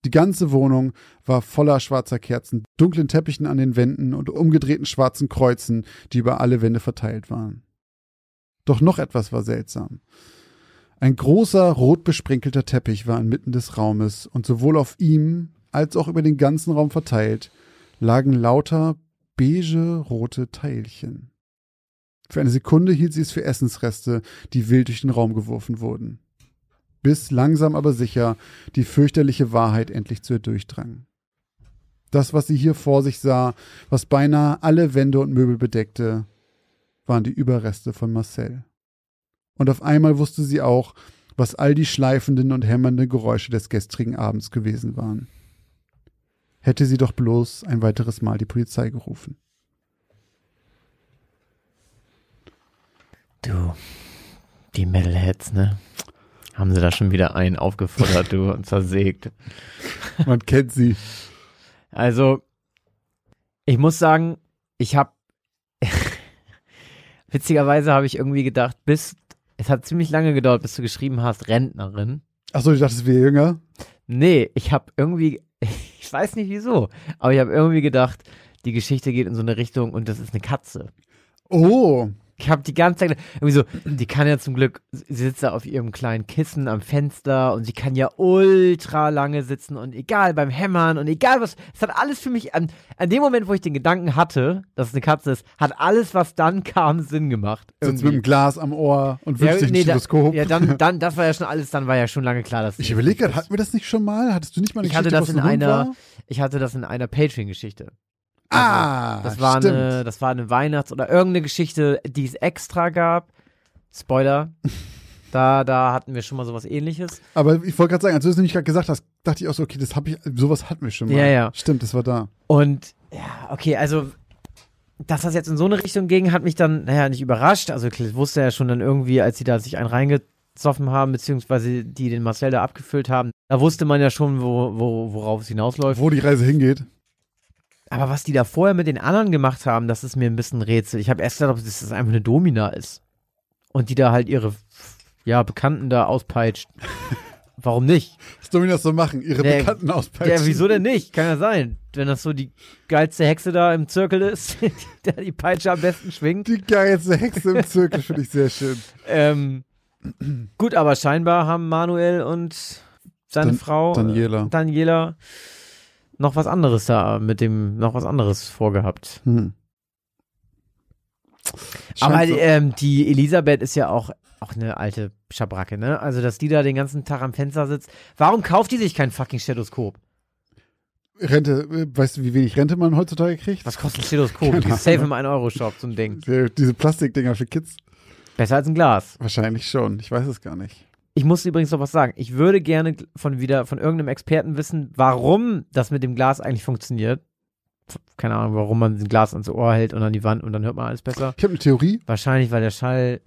Die ganze Wohnung war voller schwarzer Kerzen, dunklen Teppichen an den Wänden und umgedrehten schwarzen Kreuzen, die über alle Wände verteilt waren. Doch noch etwas war seltsam. Ein großer, rot besprenkelter Teppich war inmitten des Raumes, und sowohl auf ihm als auch über den ganzen Raum verteilt lagen lauter beige rote Teilchen. Für eine Sekunde hielt sie es für Essensreste, die wild durch den Raum geworfen wurden. Bis langsam aber sicher die fürchterliche Wahrheit endlich zu ihr durchdrang. Das, was sie hier vor sich sah, was beinahe alle Wände und Möbel bedeckte, waren die Überreste von Marcel. Und auf einmal wusste sie auch, was all die schleifenden und hämmernden Geräusche des gestrigen Abends gewesen waren hätte sie doch bloß ein weiteres Mal die Polizei gerufen. Du, die Metalheads, ne? Haben sie da schon wieder einen aufgefordert, du, und zersägt. Man kennt sie. Also, ich muss sagen, ich habe witzigerweise habe ich irgendwie gedacht, bis es hat ziemlich lange gedauert, bis du geschrieben hast, Rentnerin. Achso, ich dachte, es wäre jünger. Nee, ich habe irgendwie ich weiß nicht wieso, aber ich habe irgendwie gedacht, die Geschichte geht in so eine Richtung und das ist eine Katze. Oh. Ich habe die ganze Zeit irgendwie so, die kann ja zum Glück, sie sitzt da auf ihrem kleinen Kissen am Fenster und sie kann ja ultra lange sitzen und egal beim Hämmern und egal was, es hat alles für mich, an, an dem Moment, wo ich den Gedanken hatte, dass es eine Katze ist, hat alles, was dann kam, Sinn gemacht. Sitzt mit dem Glas am Ohr und wünscht ja, sich ein nee, Stethoskop. Da, ja, dann, dann, das war ja schon alles, dann war ja schon lange klar, dass ich überlege gerade, hatten wir das nicht schon mal? Hattest du nicht mal eine ich hatte Geschichte, das in einer, war? ich hatte das in einer Patreon-Geschichte. Ah, Das war, stimmt. eine, das war eine Weihnachts- oder irgendeine Geschichte, die es extra gab. Spoiler. Da, da hatten wir schon mal sowas ähnliches. Aber ich wollte gerade sagen, als du es nämlich gerade gesagt hast, dachte ich auch so, okay, das habe ich, sowas hatten wir schon mal. Ja, ja. Stimmt, das war da. Und ja, okay, also dass das jetzt in so eine Richtung ging, hat mich dann, naja, nicht überrascht. Also ich wusste ja schon dann irgendwie, als sie da sich einen reingezoffen haben, beziehungsweise die den Marcel da abgefüllt haben, da wusste man ja schon, wo, wo, worauf es hinausläuft. Wo die Reise hingeht. Aber was die da vorher mit den anderen gemacht haben, das ist mir ein bisschen ein Rätsel. Ich habe erst gedacht, ob das einfach eine Domina ist. Und die da halt ihre, ja, Bekannten da auspeitscht. Warum nicht? Was Dominas so machen, ihre Der- Bekannten auspeitschen. Ja, wieso denn nicht? Kann ja sein. Wenn das so die geilste Hexe da im Zirkel ist, der die Peitsche am besten schwingt. Die geilste Hexe im Zirkel finde ich sehr schön. Ähm, gut, aber scheinbar haben Manuel und seine Dan- Frau Daniela. Äh, Daniela noch was anderes da mit dem noch was anderes vorgehabt. Hm. Aber so. ähm, die Elisabeth ist ja auch auch eine alte Schabracke, ne? Also, dass die da den ganzen Tag am Fenster sitzt. Warum kauft die sich kein fucking Stethoskop? Rente, äh, weißt du, wie wenig Rente man heutzutage kriegt? Was kostet ein Stethoskop? Ist safe im 1-Euro-Shop, so ein Ding. Die- Diese Plastikdinger für Kids? Besser als ein Glas. Wahrscheinlich schon. Ich weiß es gar nicht. Ich muss übrigens noch was sagen. Ich würde gerne von wieder von irgendeinem Experten wissen, warum das mit dem Glas eigentlich funktioniert. keine Ahnung, warum man ein Glas ans Ohr hält und an die Wand und dann hört man alles besser. Ich habe eine Theorie. Wahrscheinlich, weil der Schall.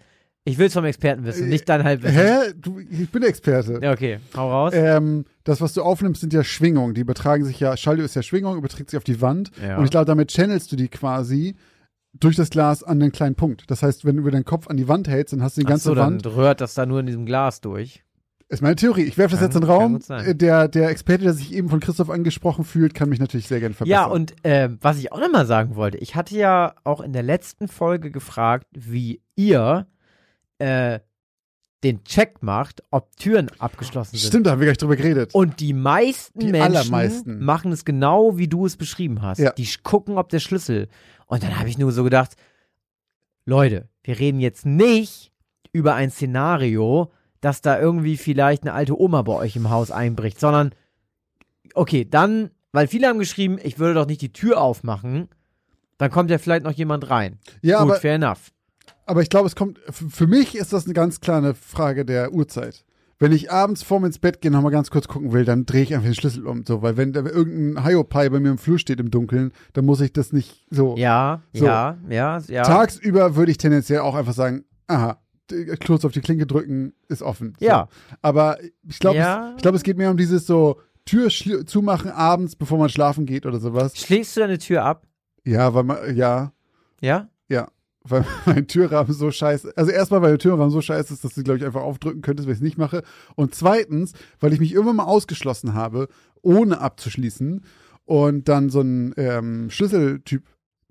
Ich will es vom Experten wissen, nicht dein Halbwissen. Hä? Du, ich bin Experte. Ja, okay, hau raus. Ähm, das, was du aufnimmst, sind ja Schwingungen. Die übertragen sich ja, Schall ist ja Schwingung, überträgt sich auf die Wand. Ja. Und ich glaube, damit channelst du die quasi durch das Glas an den kleinen Punkt. Das heißt, wenn du deinen Kopf an die Wand hältst, dann hast du die Ach ganze so, Wand. dann rührt das da nur in diesem Glas durch. Ist meine Theorie. Ich werfe das Kann- jetzt in den Raum. Der, der Experte, der sich eben von Christoph angesprochen fühlt, kann mich natürlich sehr gerne verbessern. Ja, und äh, was ich auch nochmal sagen wollte, ich hatte ja auch in der letzten Folge gefragt, wie ihr äh, den Check macht, ob Türen abgeschlossen sind. Stimmt, da haben wir gleich drüber geredet. Und die meisten Die Menschen machen es genau, wie du es beschrieben hast. Ja. Die gucken, ob der Schlüssel. Und dann habe ich nur so gedacht, Leute, wir reden jetzt nicht über ein Szenario, dass da irgendwie vielleicht eine alte Oma bei euch im Haus einbricht, sondern okay, dann, weil viele haben geschrieben, ich würde doch nicht die Tür aufmachen, dann kommt ja vielleicht noch jemand rein. ja, Gut, aber, fair enough. aber ich glaube, es kommt, für mich ist das eine ganz kleine Frage der Uhrzeit. Wenn ich abends vorm ins Bett gehe noch mal ganz kurz gucken will, dann drehe ich einfach den Schlüssel um. So, weil wenn da irgendein Hiopai bei mir im Flur steht im Dunkeln, dann muss ich das nicht so. Ja, So. ja, ja, ja. Tagsüber würde ich tendenziell auch einfach sagen, aha, Klotz auf die Klinke drücken ist offen. So. Ja. Aber ich glaube, Ja. es, ich glaube, es geht mehr um dieses so Tür zumachen abends, bevor man schlafen geht oder sowas. Schließt du deine Tür ab? Ja, weil man, ja, Ja? ja, weil mein Türrahmen so scheiße, also erstmal, weil der Türrahmen so scheiße ist, dass du, glaube ich, einfach aufdrücken könntest, wenn ich es nicht mache. Und zweitens, weil ich mich irgendwann mal ausgeschlossen habe, ohne abzuschließen und dann so einen ähm, Schlüsseltyp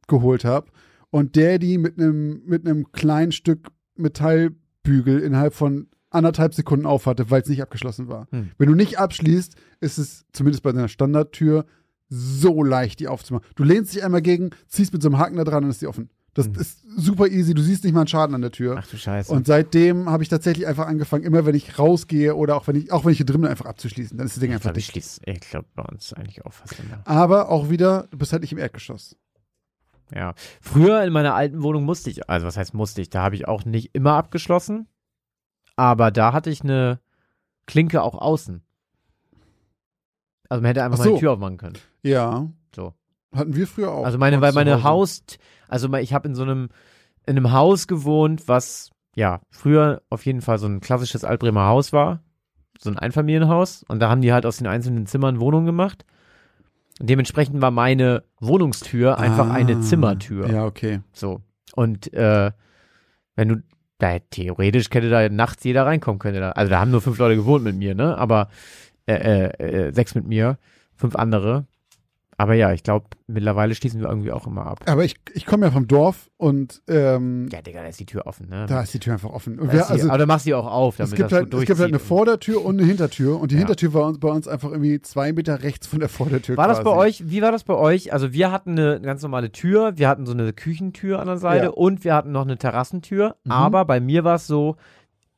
geholt habe und der die mit einem mit einem kleinen Stück Metallbügel innerhalb von anderthalb Sekunden aufhatte, weil es nicht abgeschlossen war. Hm. Wenn du nicht abschließt, ist es zumindest bei deiner Standardtür so leicht, die aufzumachen. Du lehnst dich einmal gegen, ziehst mit so einem Haken da dran und ist die offen. Das Hm. ist super easy. Du siehst nicht mal einen Schaden an der Tür. Ach du Scheiße. Und seitdem habe ich tatsächlich einfach angefangen, immer wenn ich rausgehe oder auch wenn ich, auch wenn ich hier drin bin, einfach abzuschließen. Dann ist das Ding ich einfach glaube, ich dicht. schließe, ich glaube bei uns eigentlich auch fast immer. Aber auch wieder, du bist halt nicht im Erdgeschoss. Ja. Früher in meiner alten Wohnung musste ich, also was heißt musste ich, da habe ich auch nicht immer abgeschlossen, aber da hatte ich eine Klinke auch außen. Also man hätte einfach Ach so. meine Tür aufmachen können. Ja. So. Hatten wir früher auch. Also meine, weil meine. Haus, also ich habe in so einem, in einem Haus gewohnt, was ja früher auf jeden Fall so ein klassisches Altbremer Haus war, so ein Einfamilienhaus. Und da haben die halt aus den einzelnen Zimmern Wohnungen gemacht. Und dementsprechend war meine Wohnungstür einfach Ah, eine Zimmertür. Ja, okay. So. Und äh, wenn du, da theoretisch könnte da nachts jeder reinkommen, könnte da. Also da haben nur fünf Leute gewohnt mit mir, ne? Aber äh, äh, äh, sechs mit mir, fünf andere. Aber ja, ich glaube, mittlerweile schließen wir irgendwie auch immer ab. Aber ich, ich komme ja vom Dorf und ähm, Ja, Digga, da ist die Tür offen, ne? da ist die Tür einfach offen. Und wir, ist die, also, aber du machst sie auch auf, damit es gibt, das halt, es gibt halt eine. Vordertür und eine Hintertür und die Ja. Hintertür war uns, bei uns einfach irgendwie zwei Meter rechts von der Vordertür. War das quasi. bei euch, wie war das bei euch? Also wir hatten eine ganz normale Tür, wir hatten so eine Küchentür an der Seite Ja. und wir hatten noch eine Terrassentür, Mhm. aber bei mir war es so,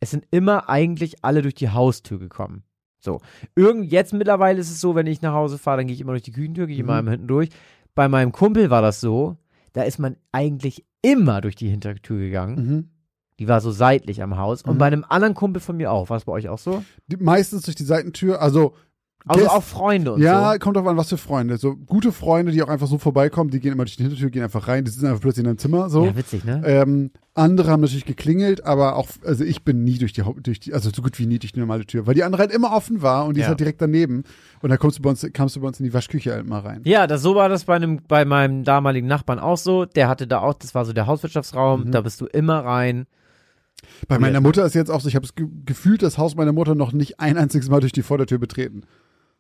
es sind immer eigentlich alle durch die Haustür gekommen. So. Irgend, jetzt mittlerweile ist es so, wenn ich nach Hause fahre, dann gehe ich immer durch die Küchentür, gehe ich immer Mhm. einmal hinten durch. Bei meinem Kumpel war das so, da ist man eigentlich immer durch die Hintertür gegangen. Mhm. Die war so seitlich am Haus. Und Mhm. bei einem anderen Kumpel von mir auch. War es bei euch auch so? Die, meistens durch die Seitentür, also Also auch Freunde und ja, so. kommt drauf an, was für Freunde. So gute Freunde, die auch einfach so vorbeikommen, die gehen immer durch die Hintertür, gehen einfach rein, die sind einfach plötzlich in einem Zimmer. So. Ja, witzig, ne? Ähm, andere haben natürlich geklingelt, aber auch, also ich bin nie durch die, durch die, also so gut wie nie durch die normale Tür, weil die andere halt immer offen war und die ist Ja. halt direkt daneben. Und dann kommst du bei uns, kamst du bei uns in die Waschküche halt mal rein. Ja, das, so war das bei, einem, bei meinem damaligen Nachbarn auch so. Der hatte da auch, das war so der Hauswirtschaftsraum, Mhm. da bist du immer rein. Bei meiner Mutter ist jetzt auch so, ich habe ge gefühlt das Haus meiner Mutter noch nicht ein einziges Mal durch die Vordertür betreten.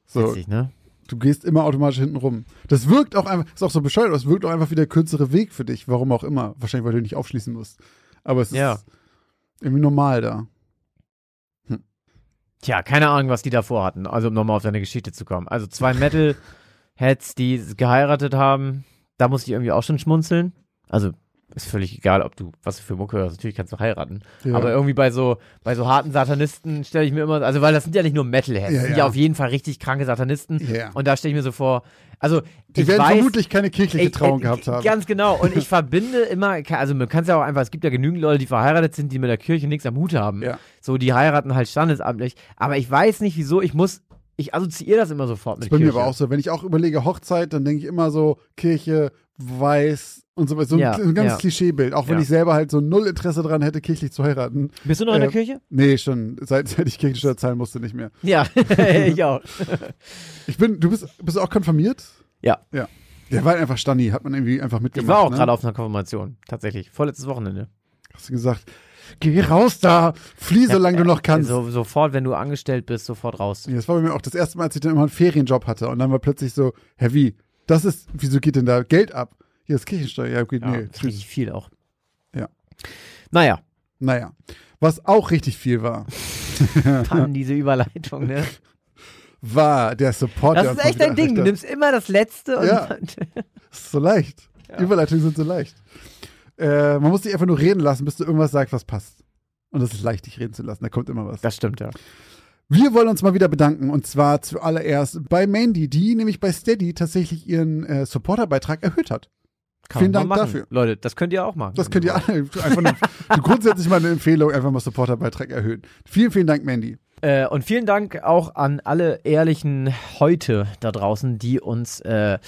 So, Witzig, ne? du gehst immer automatisch hinten rum. Das wirkt auch einfach, ist auch so bescheuert, aber es wirkt auch einfach wie der kürzere Weg für dich, warum auch immer. Wahrscheinlich, weil du nicht aufschließen musst. Aber es ist Ja. irgendwie normal da. Tja, keine Ahnung, was die davor hatten. Also, um nochmal auf deine Geschichte zu kommen. Also, zwei Metal-Heads, die geheiratet haben, da musste ich irgendwie auch schon schmunzeln. Also, ist völlig egal, ob du, was du für Mucke hörst. Natürlich kannst du heiraten. Ja. Aber irgendwie bei so, bei so harten Satanisten stelle ich mir immer, also, weil das sind ja nicht nur Metal-Heads, Ja, das sind ja. ja auf jeden Fall richtig kranke Satanisten. Und da stelle ich mir so vor, also, Die ich werden weiß, vermutlich keine kirchliche Ich- Trauung äh, gehabt haben. Ganz genau. Und ich verbinde immer, also man kann es ja auch einfach, es gibt ja genügend Leute, die verheiratet sind, die mit der Kirche nichts am Hut haben. Ja. So, die heiraten halt standesamtlich. Aber ich weiß nicht, wieso, ich muss Ich assoziiere das immer sofort Das mit ist bei mir Kirche. aber auch so. Wenn ich auch überlege Hochzeit, dann denke ich immer so Kirche, weiß und so weiter. So ein, Ja, ein ganz ja. Klischeebild. Auch wenn Ja. ich selber halt so null Interesse dran hätte, kirchlich zu heiraten. Bist du noch in der Äh, Kirche? Nee, schon. Seit, seit ich Kirchensteuer zahlen musste, nicht mehr. Ja, ich auch. Ich bin, du bist, bist du auch konfirmiert? Ja. Ja. Der war einfach Stani, hat man irgendwie einfach Ich mitgemacht. war auch ne? gerade auf einer Konfirmation, tatsächlich. Vorletztes Wochenende. Hast du gesagt, geh raus da, flieh, solange du noch kannst. So, sofort, wenn du angestellt bist, sofort raus. Ja, das war bei mir auch das erste Mal, als ich dann immer einen Ferienjob hatte. Und dann war plötzlich so, hä, wie? Das ist, wieso geht denn da Geld ab? Hier ist Kirchensteuer. Ja, gut, Ja, nee. das richtig viel auch. Ja. Naja, Naja. Was auch richtig viel war, Mann, diese Überleitung, ne? war der Support. Das ist echt dein Ding. Du nimmst immer das Letzte und Ja. Das ist so leicht. Überleitungen sind so leicht. Äh, man muss dich einfach nur reden lassen, bis du irgendwas sagst, was passt. Und das ist leicht, dich reden zu lassen. Da kommt immer was. das stimmt, ja. Wir wollen uns mal wieder bedanken und zwar zuallererst bei Mandy, die nämlich bei Steady tatsächlich ihren äh, Supporterbeitrag erhöht hat. Kann Vielen Dank machen. dafür. Leute, das könnt ihr auch machen. Das könnt ihr alle einfach nur, grundsätzlich mal eine Empfehlung, einfach mal Supporterbeitrag erhöhen. Vielen, vielen Dank, Mandy. Äh, und vielen Dank auch an alle ehrlichen Heute da draußen, die uns äh,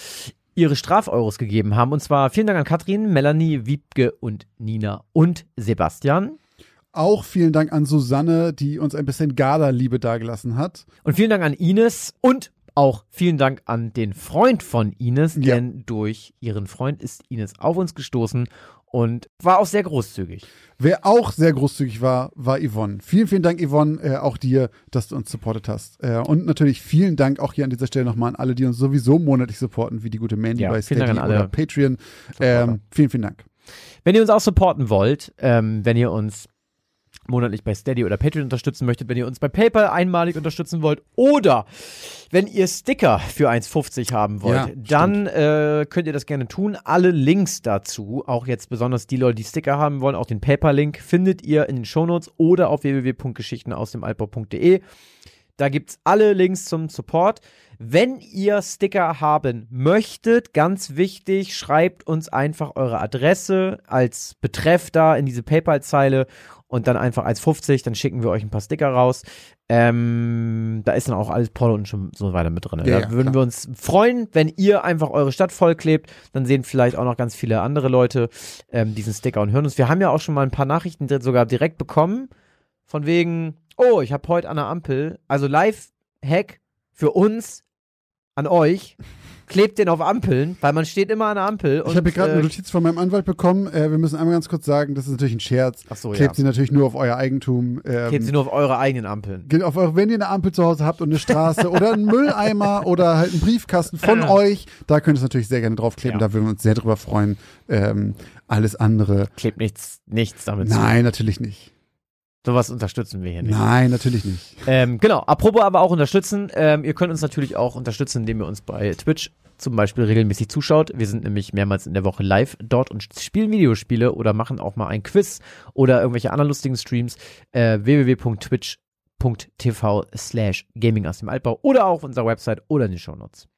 ihre Strafeuros gegeben haben. Und zwar vielen Dank an Katrin, Melanie, Wiebke und Nina und Sebastian. Auch vielen Dank an Susanne, die uns ein bisschen Gala-Liebe dagelassen hat. Und vielen Dank an Ines und auch vielen Dank an den Freund von Ines, Ja. denn durch ihren Freund ist Ines auf uns gestoßen und war auch sehr großzügig. Wer auch sehr großzügig war, war Yvonne. Vielen, vielen Dank, Yvonne, äh, auch dir, dass du uns supportet hast. Äh, und natürlich vielen Dank auch hier an dieser Stelle nochmal an alle, die uns sowieso monatlich supporten, wie die gute Mandy Ja, bei Steady oder Patreon. Ähm, vielen, vielen Dank. Wenn ihr uns auch supporten wollt, ähm, wenn ihr uns monatlich bei Steady oder Patreon unterstützen möchtet, wenn ihr uns bei PayPal einmalig unterstützen wollt oder wenn ihr Sticker für 1,50 haben wollt, Ja, dann äh, könnt ihr das gerne tun. Alle Links dazu, auch jetzt besonders die Leute, die Sticker haben wollen, auch den PayPal-Link, findet ihr in den Shownotes oder auf www.geschichtenausdemaltbau.de. Da gibt's alle Links zum Support. Wenn ihr Sticker haben möchtet, ganz wichtig, schreibt uns einfach eure Adresse als Betreff da in diese PayPal-Zeile und dann einfach als 50, dann schicken wir euch ein paar Sticker raus. Ähm, da ist dann auch alles Porto und schon so weiter mit drin. Ja, da würden klar. wir uns freuen, wenn ihr einfach eure Stadt vollklebt. Dann sehen vielleicht auch noch ganz viele andere Leute ähm, diesen Sticker und hören uns. Wir haben ja auch schon mal ein paar Nachrichten sogar direkt bekommen. Von wegen, oh, ich habe heute an der Ampel, also Live-Hack für uns, an euch, klebt den auf Ampeln, weil man steht immer an der Ampel. Ich habe hier gerade äh, eine Notiz von meinem Anwalt bekommen. Äh, wir müssen einmal ganz kurz sagen, das ist natürlich ein Scherz. Ach so, Klebt ja. sie natürlich nur auf euer Eigentum. Ähm, Klebt sie nur auf eure eigenen Ampeln. Auf eure, wenn ihr eine Ampel zu Hause habt und eine Straße oder einen Mülleimer oder halt einen Briefkasten von euch, da könnt ihr es natürlich sehr gerne draufkleben. Ja. Da würden wir uns sehr drüber freuen. Ähm, alles andere. Klebt nichts, nichts damit zu. Nein, natürlich nicht. Sowas unterstützen wir hier nicht. Nein, natürlich nicht. Ähm, genau, apropos aber auch unterstützen. Ähm, ihr könnt uns natürlich auch unterstützen, indem ihr uns bei Twitch zum Beispiel regelmäßig zuschaut. Wir sind nämlich mehrmals in der Woche live dort und spielen Videospiele oder machen auch mal ein Quiz oder irgendwelche anderen lustigen Streams. Äh, www.twitch.tv slash gaming aus dem Altbau oder auch auf unserer Website oder in den Shownotes.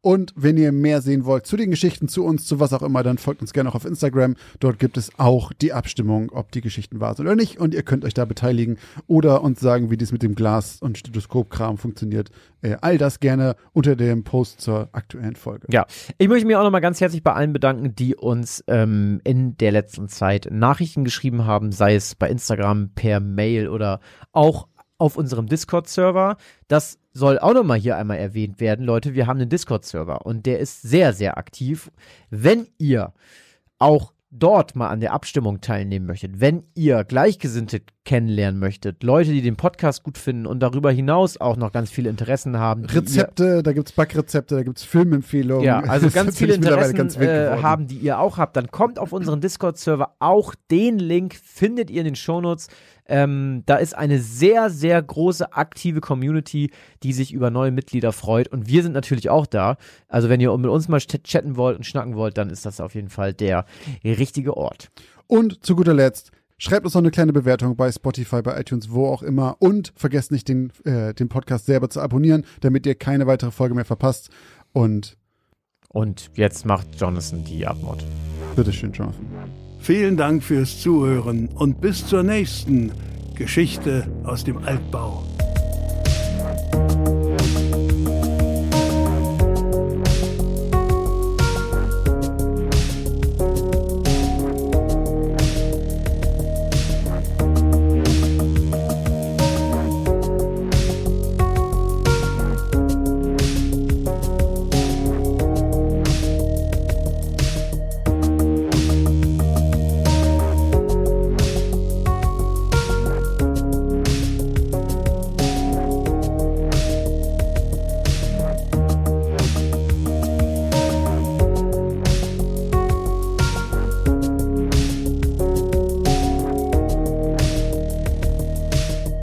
Und wenn ihr mehr sehen wollt zu den Geschichten, zu uns, zu was auch immer, dann folgt uns gerne auch auf Instagram. Dort gibt es auch die Abstimmung, ob die Geschichten wahr sind oder nicht. Und ihr könnt euch da beteiligen oder uns sagen, wie das mit dem Glas- und Stethoskopkram funktioniert. Äh, all das gerne unter dem Post zur aktuellen Folge. Ja, ich möchte mich auch nochmal ganz herzlich bei allen bedanken, die uns ähm, in der letzten Zeit Nachrichten geschrieben haben, sei es bei Instagram, per Mail oder auch auf unserem Discord-Server. Das soll auch nochmal hier einmal erwähnt werden, Leute. Wir haben einen Discord-Server und der ist sehr, sehr aktiv. Wenn ihr auch dort mal an der Abstimmung teilnehmen möchtet, wenn ihr Gleichgesinnte kennenlernen möchtet, Leute, die den Podcast gut finden und darüber hinaus auch noch ganz viele Interessen haben, die ihr- Rezepte, da gibt's Backrezepte, da gibt's Filmempfehlungen. ja, also ganz viele Interessen ganz äh, haben, die ihr auch habt, dann kommt auf unseren Discord-Server. Auch den Link findet ihr in den Shownotes. Ähm, da ist eine sehr, sehr große aktive Community, die sich über neue Mitglieder freut. Und wir sind natürlich auch da. Also wenn ihr mit uns mal ch- chatten wollt und schnacken wollt, dann ist das auf jeden Fall der richtige Ort. Und zu guter Letzt, schreibt uns noch eine kleine Bewertung bei Spotify, bei iTunes, wo auch immer. Und vergesst nicht, den, äh, den Podcast selber zu abonnieren, damit ihr keine weitere Folge mehr verpasst. Und Und jetzt macht Jonathan die Abmod. bitteschön, Jonathan. Vielen Dank fürs Zuhören und bis zur nächsten Geschichte aus dem Altbau.